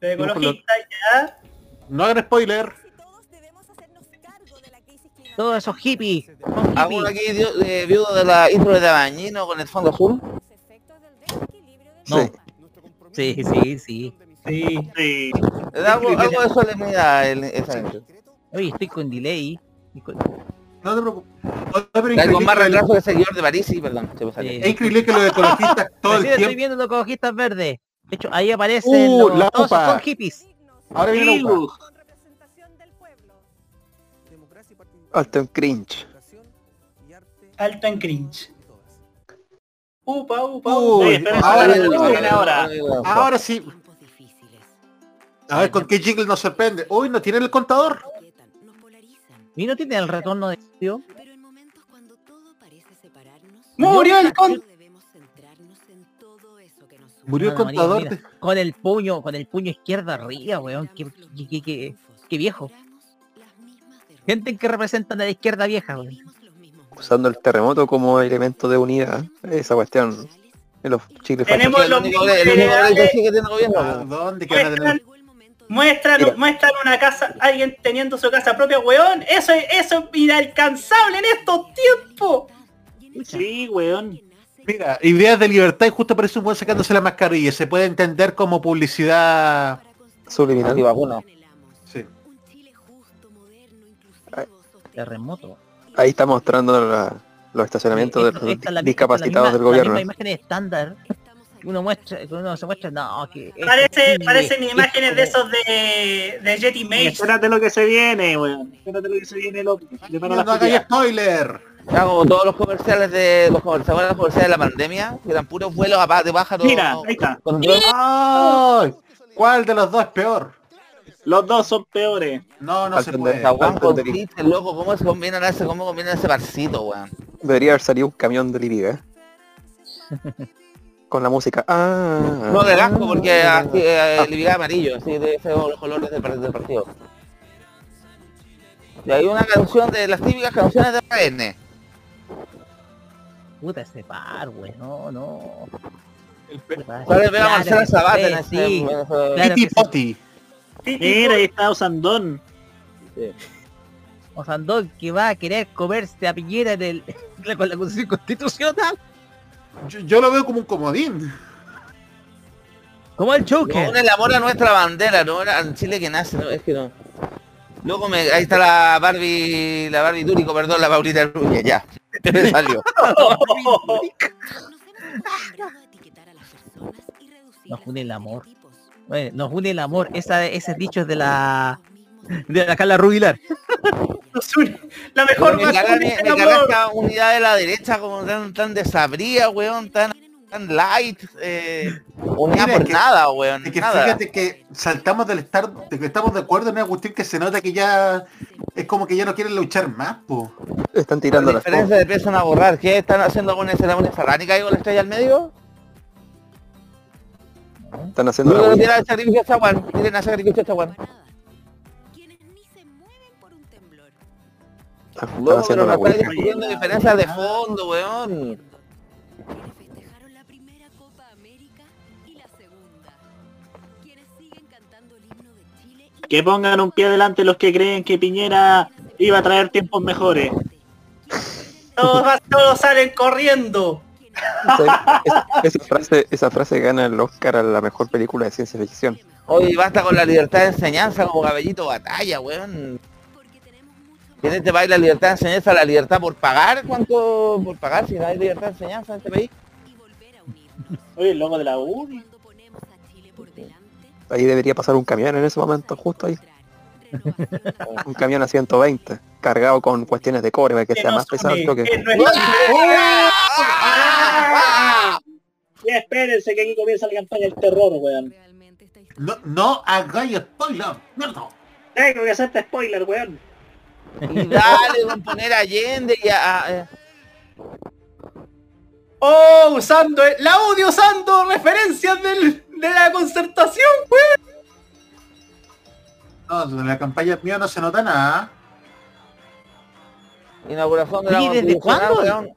De ecologista, ya. No hagan spoiler. Todos esos hippies. ¿Alguno aquí dio- eh, viudo de la intro de Dabañino con el fondo azul? No. Sí, sí, sí. Sí. Sí. Da algo, algo de solemnidad el, esa. Oye, estoy con delay. Con- No te preocupes. No, pero más retraso que seguidor de París, sí, perdón. se me. Sí. Es increíble que los ecologistas todo el Recién estoy tiempo. viendo los ecologistas verdes. De hecho, ahí aparecen Uh, los, la todos son hippies. Ahora viene la UPA. Alto en cringe. Alto en cringe. Upa, upa, Uy, upa. Oye, espera, ahora- espera, espera, viene ahora. Ahora sí. A ver con qué jingle nos sorprende. Uy, ¿no tienen el contador? ¿Y no tiene el retorno de tío? Murió el con... Murió el contador. mira, Con el puño, con el puño izquierdo arriba, weón. Qué, qué, qué- qué- qué viejo. Gente que representan a la izquierda vieja, weón. Usando el terremoto como elemento de unidad. Esa cuestión. En los chicles Tenemos los mismos tiene el ¿A gobierno. dónde que van a tener? Muestran, Mira. muestran una casa, alguien teniendo su casa propia, weón. Eso, es- eso es inalcanzable en estos tiempos. Sí, weón. Mira, ideas de libertad y justo parece un buen sacándose la mascarilla. Se puede entender como publicidad. subliminal. Antivacuno. Sí. Terremoto. Ahí está mostrando la- los estacionamientos de los la- discapacitados del gobierno. La misma imagen estándar. Uno muestra, que uno se muestra, no, que Parece, parecen es imágenes de esos de, de Jetty Mage. Espérate lo que se viene, weón. Espérate lo que se viene, loco. No la hagáis culiá. spoiler. Ya como todos los comerciales de los comerciales, los comerciales de la pandemia, que eran puros vuelos a de pájaros. Mira, ahí está. con dron. ¡Ay! ¿Cuál de los dos es peor? Los dos son peores. No, no se puede. con loco, ¿cómo se combinan ese, cómo combinan ese barcito, weón? Debería haber salido un camión de Libiga. Con la música. Ah, No de asco porque ah, así eh, amarillo, así de esos los colores del, par- del partido. Y hay una canción de las típicas canciones de RN. Puta ese par, güey, no, no. ¿Cuál es claro Marcela en sí, ese- sí. ese- Claro Titi sí. Poti. Mira, ahí está Osandón. Osandón que va a querer comerse a Piñera en el, con la constitución constitucional. Yo, yo lo veo como un comodín. Como el No, Joker. el amor a nuestra bandera, no era en Chile que nace, no, es que no. Luego me, ahí está la Barbie, la Barbie Túrico, perdón, la Paulita Núñez, ya. Me salió. Nos une el amor. Bueno, nos une el amor. Esa, ese dicho es de la de la Carla Rubilar. La mejor me me, esta unidad de la derecha como tan, tan desabrida, weón, tan, tan light, eh, unidad Mira, por es que- nada, weón. Es que nada. fíjate que saltamos del estar, de que estamos de acuerdo en una cuestión que se nota que ya es como que ya no quieren luchar más, po. Están La tirando las diferencia de empiezan a borrar. ¿Qué están haciendo con esa ceremonia satánica ahí con la estrella al medio? Están haciendo Luego la tiran el sacrificio a Chaguán. Tienen a sacrificio a Chaguán. Están haciendo pero la huelga. diferencias de fondo, weón. Que pongan un pie adelante los que creen que Piñera iba a traer tiempos mejores. Todos, salen corriendo. Esa, frase, esa frase gana el Oscar a la mejor película de ciencia ficción. Oye, basta con la libertad de enseñanza como cabellito batalla, weón. En este país la libertad de enseñanza, la libertad por pagar, ¿cuánto por pagar si no hay libertad de enseñanza en este país? Oye, el logo de la UDI. Ahí debería pasar un camión en ese momento, justo ahí. Un camión a 120, cargado con cuestiones de cobre para que Que sea más pesado creo que... que no es- Ya espérense que aquí comienza la campaña del terror, weón. No, no hagáis spoiler, mierda. Tengo que hacerte spoiler, weón. Y dale, con poner Allende y a... a- eh. Oh, usando el- la audio usando referencias del, de la concertación, weón. No, de la campaña mía no se nota nada. inauguración de la ¿Y cuándo? weón.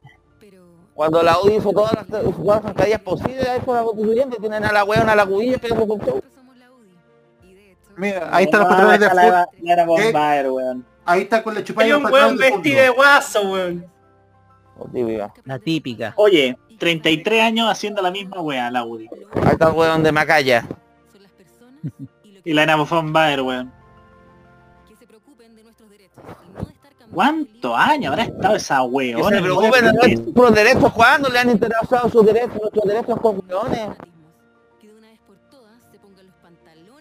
Cuando la UDI hizo todas las, todas las caídas posibles a la constituyente, tienen a la weón a la cubilla esperando con show. Mira, ahí están los patrones de la. Ahí está con la chupada Hay un weón vestido de guaso, weón. Típica. La típica. Oye, 33 años haciendo la misma weá, la UDI. Ahí está el weón de Macaya. Y la era Bombaer, weón. ¿Cuántos años habrá estado esa Que weón? se preocupen de nuestros derechos cuando le han interesado sus derechos, nuestros derechos con weones.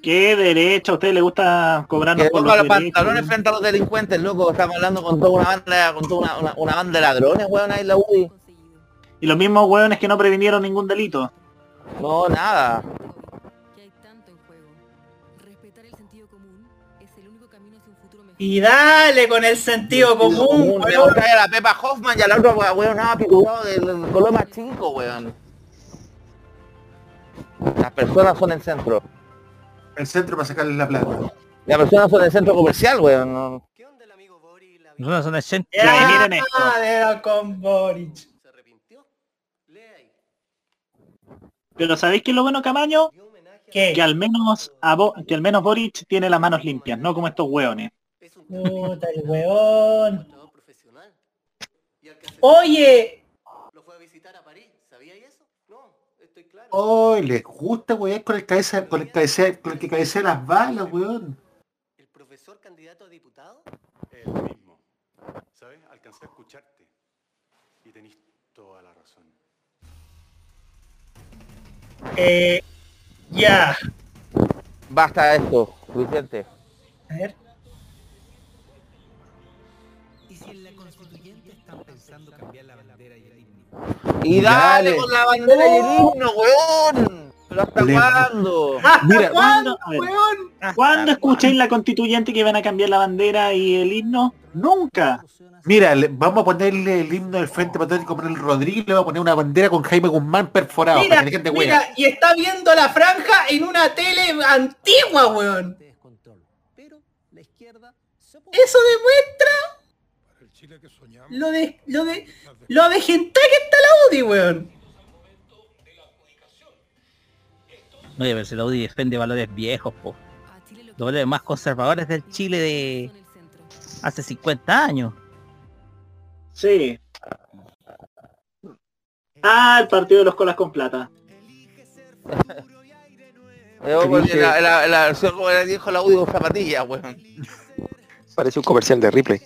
¿Qué derecho? ¿A usted le gusta por ponga los los derechos? pantalones frente a los delincuentes, loco. Estamos hablando con toda una banda, con toda una, una, una banda de ladrones, weón, ahí en la UDI. Y los mismos weones que no previnieron ningún delito. No, nada. Y dale con el sentido común, Le trae a la Pepa Hoffman y a la otra weón nada piturado del del color más chico, weón. Las personas son el centro. El centro para sacarle la plata. Las personas son el centro comercial, weón. no. No son excéntricos. Ya, y Ya, miren esto. era con Boric. Pero ¿sabéis qué es lo bueno, Camaño? ¿Qué? Que al menos a Bo- que al menos Boric tiene las manos limpias, no como estos weones. Puta el weón. Oye, Oh, les gusta, weón, con el cabeza, con el cabecea, con el que cabecea las balas, weón. profesor candidato a diputado? El mismo. ¿Sabes? Alcancé a escucharte. Y tenés toda la razón. Eh, ya. Basta de esto, Vicente. A ver. Y dale, Dale. con la bandera y el himno, weón. ¿Pero hasta Le- cuándo? Mira, ¿Cuándo, ver, ¿cuándo escuchéis la constituyente que van a cambiar la bandera y el himno? Nunca. mira, le- vamos a ponerle el himno del Frente Patriótico por el Rodríguez, le vamos a poner una bandera con Jaime Guzmán perforado Mira, para que y está viendo la franja en una tele antigua, weón. Eso demuestra lo de lo de lo de gente que está la UDI, weón. Oye, pero si la UDI defiende valores viejos, po. Los valores más conservadores del Chile de hace 50 años. Sí. Ah, el partido de los colas con plata. La, la, la versión como le dijo la audio zapatilla, weón. Parece un comercial de Ripley.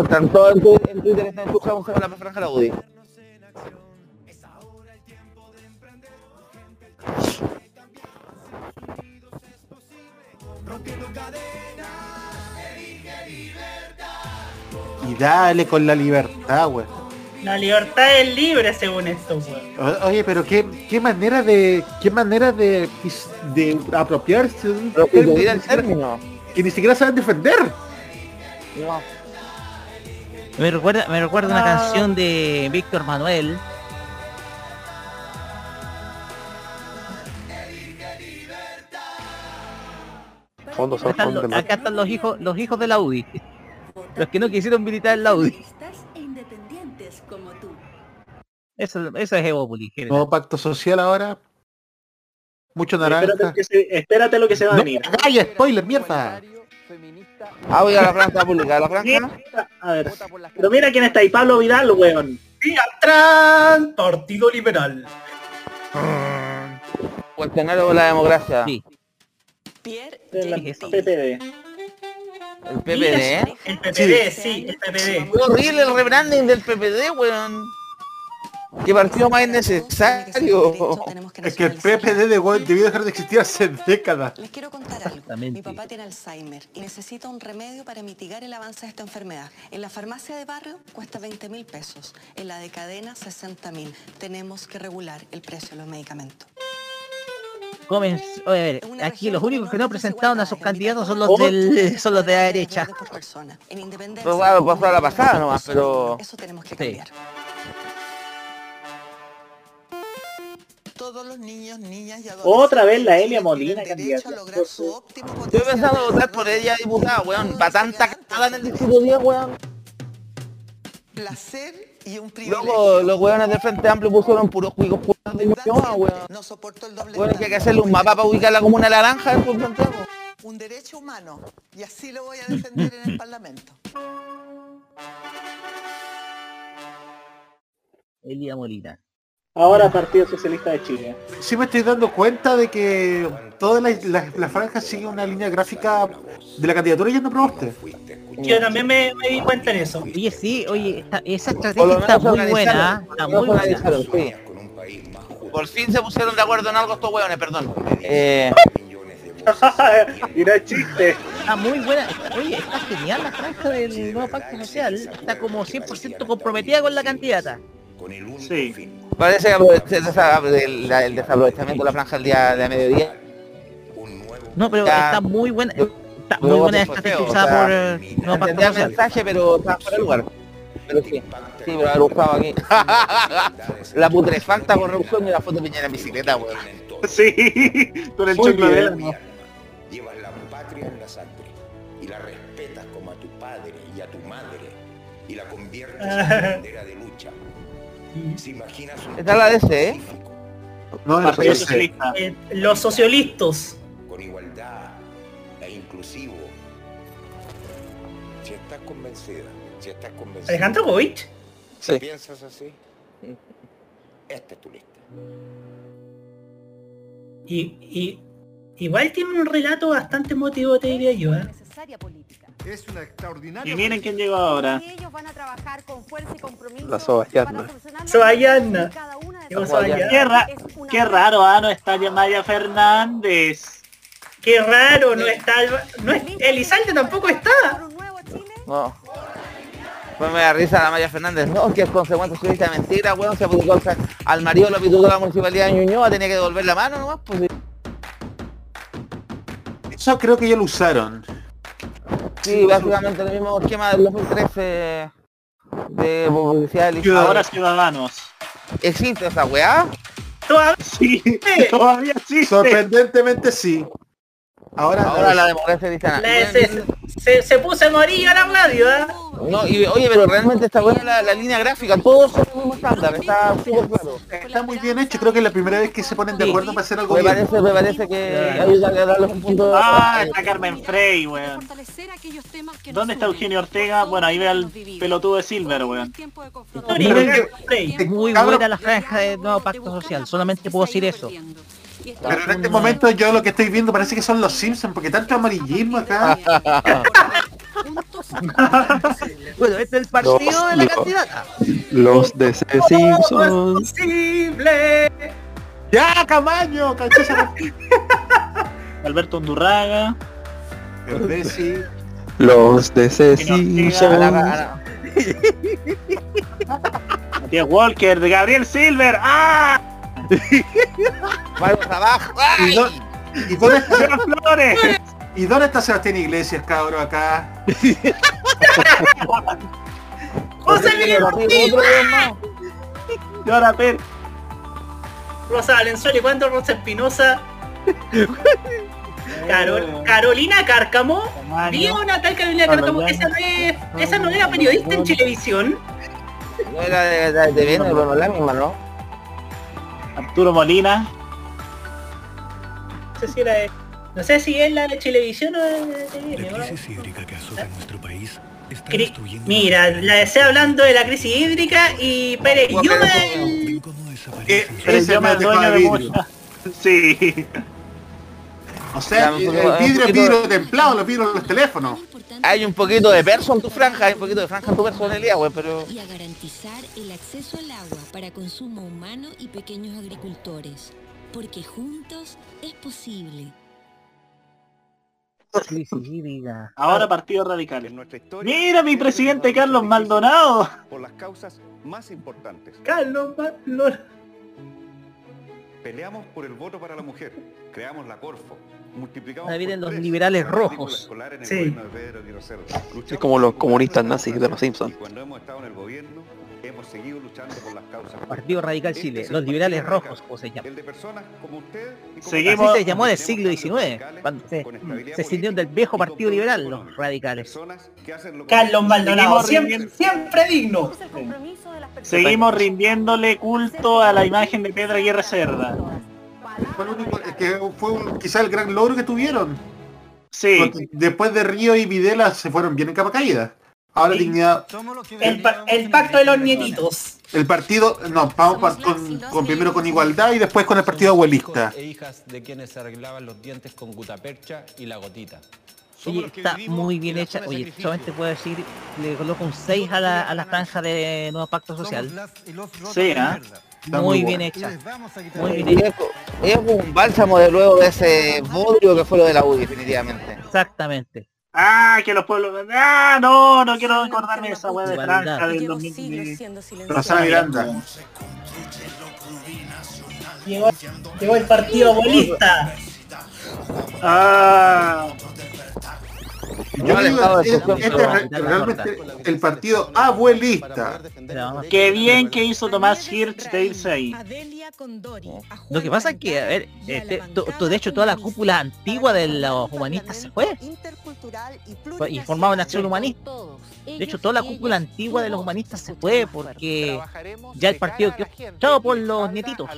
Están todos en Twitter, en Twitter están escuchando con la franja de la UDI. Y dale con la libertad, güey. La libertad es libre según esto, weón. O- Oye, pero qué, qué manera de qué manera de, de apropiarse de un que término ni siquiera- término. que ni siquiera saben defender. No. Me recuerda, me recuerda una Ah. canción de Víctor Manuel. Fondo Acá están, los, acá están los hijos, los hijos de la UDI. Los que no quisieron militar en la UDI. independientes como tú. Eso, eso es general. Nuevo pacto social ahora. Mucho Espérate, naranja. que se- espérate lo que se va a venir. ¡Calla, spoiler, mierda! Ah, voy a la franja pública, la franja. A ver. Pero mira quién está ahí, Pablo Vidal, weón. Tran, Partido Liberal. Cuestionario con la democracia. Sí. Pierre De la ¿Qué es? PPD. El PPD, ¿eh? El PPD, sí, el PPD. Qué horrible el rebranding del PPD, weón. Qué partido más innecesario. Es que el PPD debió dejar de existir hace décadas. Les quiero contar algo. Mi papá tiene Alzheimer y necesita un remedio para mitigar el avance de esta enfermedad. En la farmacia de barrio cuesta 20 mil pesos. En la de cadena 60 mil. Tenemos que regular el precio de los medicamentos. Comen, oye, a ver, aquí los únicos que no presentaron a sus candidatos son los de del, son los de la derecha. Pero bueno, pasó a la pasada nomás, pero... Eso tenemos que Sí. cambiar. Todos los niños, niñas y adolescentes Otra vez la Elia Molina candidata. su óptimo Yo he pensado votar por ella diputada, weón. Una Pa' tanta cagada en el distrito 10, weón. placer y un privilegio. Luego los weones del Frente Amplio pusieron puros cuicos cuicos de weón. No soporto el doble Bueno, que hay que hacerle un mapa para ubicar la comuna naranja en Santiago. Un derecho humano y así lo voy a defender en el Parlamento. Elia Molina. Ahora Partido Socialista de Chile. Sí me estoy dando cuenta de que todas las franjas siguen una línea gráfica de la candidatura y ya no probaste. Yo también me, me di cuenta en eso. Oye, sí, oye, esta- esa estrategia está muy buena, está muy buena. sí. Por fin se pusieron de acuerdo en algo estos weones, perdón. Eh, y no es chiste. Está muy buena. oye, está genial la franja del nuevo pacto social. Está como 100% comprometida con la candidata. Sí. Parece que el, el desaprovechamiento de la franja el día de mediodía. No, pero Ya. está muy buena. Está muy buena feo, o usada sea, por nuevo pacto Entendía el mensaje, pero estaba fuera de lugar. Pero sí, sí, pero buscado aquí. la putrefacta corrupción y la foto de Piñera en bicicleta, weón. Sí, con el choclo de él. Llevas la patria en la sangre y la respetas como a tu padre y a tu madre y la conviertes en bandera de lucha. ¿Se imaginas un Esta es la DC, ¿eh? No, el Partido PS. Socialista. Eh, los socialistas. con igualdad e inclusivo? Si estás convencida, si estás convencida, Alejandro Goich. si piensas así, esta es tu lista. Y, y Igual tiene un relato bastante emotivo, te diría yo. ¿eh? Es una extraordinaria. Y miren quién llegó ahora. La Sobayana. Sobayana. Llegó Sobayana. Qué, ra- qué raro, ah, no está Maya Fernández. Qué raro, no está... No es, Elizalde tampoco está. No. Pues me da risa la Maya Fernández. No, que es consecuencia de mentira, weón. Se puso cosa- al marido lo pitutó la municipalidad de Ñuñoa, tenía que devolver la mano nomás, pues. Eso creo que ya lo usaron. Sí, básicamente el mismo esquema del 2013 de publicidad de Elizalde. Ahora Ciudadanos. ¿Existe esa weá? Sí, todavía existe. Sorprendentemente sí. Ahora, Ahora la democracia cristiana. Se, se, puso amarillo la radio, ¿eh? No, y oye, pero realmente está buena la, la línea gráfica, todos son el mismo estándar, está súper claro. Está muy bien hecho, creo que es la primera vez que se ponen de acuerdo para hacer algo Me bien. parece, me parece que ayuda a darles un punto de... Ah, está Carmen Frey, weón. ¿Dónde está Eugenio Ortega? Bueno, ahí ve al pelotudo de Silver, weón. Es muy buena la franja de nuevo pacto social, solamente puedo decir eso. Pero en este momento yo lo que estoy viendo parece que son los Simpsons, porque tanto amarillismo acá. bueno, este es el partido de la candidata. Los de ese Simpsons. posible. ¡Ya, Camaño! Alberto Undurraga. Bessi. Los de ese Ortega. Simpsons. Matías Walker, de Gabriel Silver. ¡Ah! Vamos abajo. ¿Y, dó- y dónde está, ¡Sean Flores! ¿Y dónde está Sebastián Iglesias, cabro, acá? José Miguel Ortiz. Llora, Per. Rosa Valenzuela y cuánto Rosa Espinosa. Carol- Carolina Cárcamo. Vi a una tal Carolina Cárcamo. Esa no, es, esa no era periodista en televisión. No era de, de, de bien, pero no es la misma, ¿no? Arturo Molina. No sé si era de- no sé si es la de televisión o de, de TVN, ¿no? hídrica que azota nuestro país está Cri- Mira, la deseo hablando de la crisis hídrica y Pérez yo me... Eh, ese ha dejado dueño de mucha. Sí. O sea, el vidrio es vidrio templado, los vidrios de los teléfonos. Hay un poquito de perso en tu franja, hay un poquito de franja en tu personalidad, güey, pero... y a garantizar el acceso al agua para consumo humano y pequeños agricultores, porque juntos es posible. Sí, sí, diga. Ahora Partido Radical. nuestra historia Mira mi presidente Carlos Maldonado. por las causas más importantes. Carlos Manlor. Peleamos por el voto para la mujer, creamos la Corfo, multiplicamos vienen los liberales rojos. en el Sí. Es como los comunistas nazis de los Simpsons. Cuando hemos estado en el gobierno, hemos seguido luchando por las causas. Partido Radical Este Chile, es el los liberales Radical, rojos, como se llama. El de personas como usted y como Seguimos- Así se llamó del siglo XIX, cuando se, se escindió del viejo partido liberal, los radicales. lo Carlos Maldonado, Seguimos siempre, siempre digno. Seguimos rindiéndole culto a la imagen de Pedro Aguirre Cerda. Fue, el único- que fue un- quizá el gran logro que tuvieron. Sí. Porque después de Río y Videla se fueron bien en capa caída. Ahora dignidad. El, pa- el pacto de los nietitos. El partido, no, vamos pa- con, con- primero con igualdad y después con el partido abuelista. E hijas de quienes se arreglaban los dientes con gutapercha y la gotita. Oye, está muy bien hecha. Oye, solamente puedo decir, le coloco un 6 a la, a la franja de Nuevo Pacto Social. Sí, ¿ah? Está Muy muy bien hecha. Muy bien hecha. es, es un bálsamo de luego de ese bodrio que fue lo de la U, definitivamente. Exactamente. Ah, que los pueblos... Ah, no, no quiero acordarme de esa weá de franja del Llevo 2000. siglos de- siendo Rosana. Miranda. Llegó, llegó el partido abuelista. Ah, Yo digo, este pero- es re- realmente el partido abuelista. Qué bien que hizo Tomás Hirsch de irse ahí. Lo que pasa es que, a ver, este, to- to- de hecho toda la cúpula antigua de los humanistas se fue y formaba una acción humanista de hecho, toda la cúpula antigua de los humanistas se fue porque ya el partido quedó optado por los nietitos.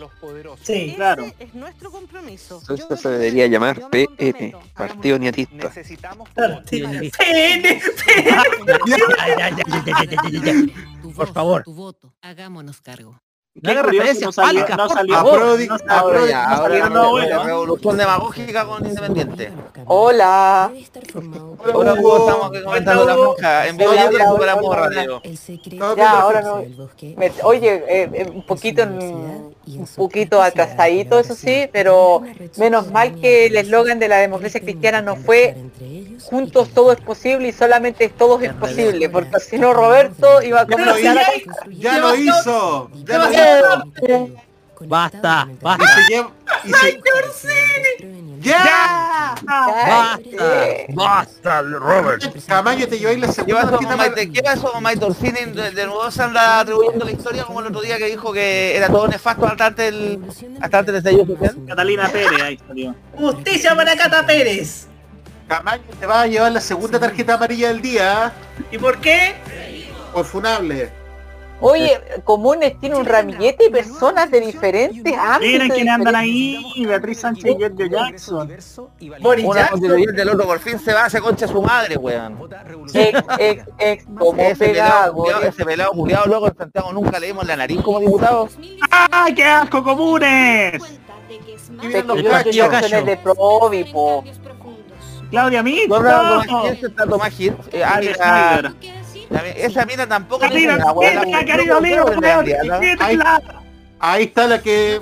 Sí, claro. es nuestro compromiso. Entonces se debería llamar PN, Partido Nietista. PN, PN. Por favor. No haga referencia no salió, no favor. Prodi- No a salió. Ahora Prodi- ya, no ahora la- la revolución demagógica con Independiente. Hola. Ahora Hugo, estamos aquí comentando la franja. En vivo Hola, y hola, recuperamos hola, hola. radio. Ya, ahora no. me- oye, eh, eh, un poquito, en- un poquito atrasadito, eso sí, pero menos mal que el eslogan de la democracia cristiana no fue juntos todo es posible y solamente todos es posible, porque si no Roberto iba a a la- hizo, ya lo hizo, ya lo hizo. Basta, Y basta. se lleva, y se, ¡Ya! Basta, Basta, Robert. Camayo te lleváis la ¿Qué segunda con Maite Orsini? De, de nuevo se anda atribuyendo la historia como el otro día que dijo que era todo nefasto hasta antes del, hasta antes del estallido social. Catalina Pérez, ahí salió. Justicia para Cata Pérez. Camayo te va a llevar la segunda tarjeta amarilla del día ¿Y por qué? por funable. Oye, Comunes tiene un ramillete de personas de diferentes ámbitos. Miren quién andan ahí, Beatriz Sánchez y Giorgio Jackson. Boris Una Jackson. del otro por fin se va a hacer concha su madre, weón. Ex, ex, ex, como Ese pelado, ese pelado culiado loco en Santiago nunca le dimos la nariz como diputado. ¡Ah, qué asco, comunes! Yo acciones de Provi, po. Claudia Mix, No, no, no, no. ¿quién se está Tomás Gil? Ah, esa mina tampoco la- querido weón, Ahí, está la que...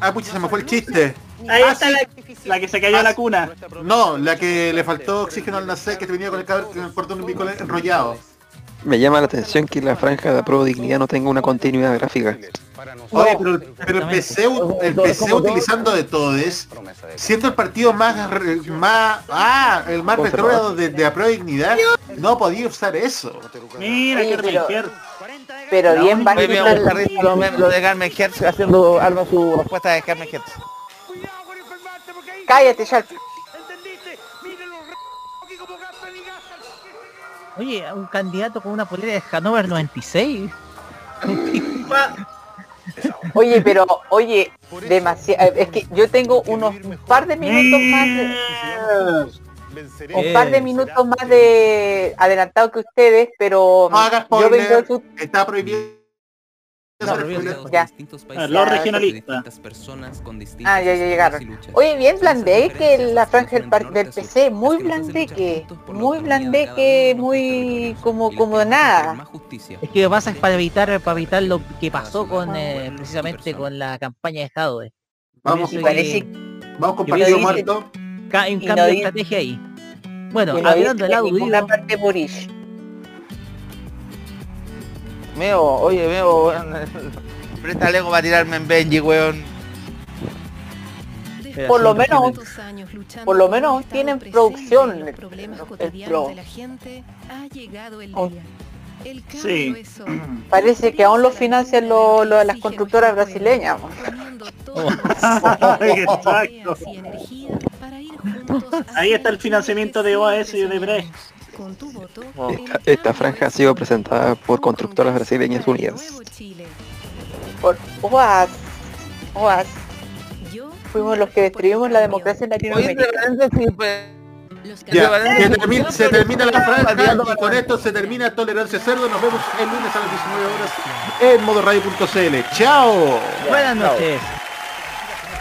Ah, pucha, se me fue el chiste. Ahí está la... La que se cayó a la cuna. No, la que le faltó oxígeno al nacer, que te venía con el, cab- con el cordón umbilical enrollado. Me llama la atención que la franja de Pro Dignidad no tenga una continuidad gráfica. Oye, pero, pero empecé, u- empecé utilizando de todes, siendo el partido más, más ah, el más retrógrado de, de dignidad, no podía usar eso. Mira, qué pero-. Pero bien el- risa lo, lo de Carmen Hertz haciendo algo su respuesta de Carmen Hertz. Cállate, ya. Oye, un candidato con una polera de Hanover 96. Oye, pero, oye, demasiado. Es que yo tengo unos un par de minutos más de, un par de minutos más de adelantado que ustedes, pero No hagas yo vengo fut- está prohibido. No, ya. Ah, Los regionalistas. Ah, ya, ya llegaron. Oye, bien blandeque la franja del, del PC, muy blandeque, muy blandeque, muy como como nada. Es que lo que pasa es para evitar para evitar lo que pasó con eh, precisamente con la campaña de Jadwe. Vamos, eso parece- que- vamos con partido muerto. ca- un cambio de estrategia ahí. Bueno, Que no hablando ninguna audio, parte Boris. Meo, oye, Meo, weón. Presta Lego para tirarme en Benji, weón. Por lo menos, por lo menos tienen producción el, el Pro. Aún- Sí. Parece que aún lo financian lo- lo- las constructoras brasileñas. Exacto. Ahí está el financiamiento de OAS y de Brecht. Esta, esta franja ha sido presentada por Constructoras Brasileñas Unidas. Por OAS. OAS. Fuimos los que destruimos la democracia en Latinoamérica. Ya, se termina, pues, se termina la franja y con esto se termina Tolerancia Cerdo. Nos vemos el lunes a las 19 horas en modoradio.cl. ¡Chao! buenas noches.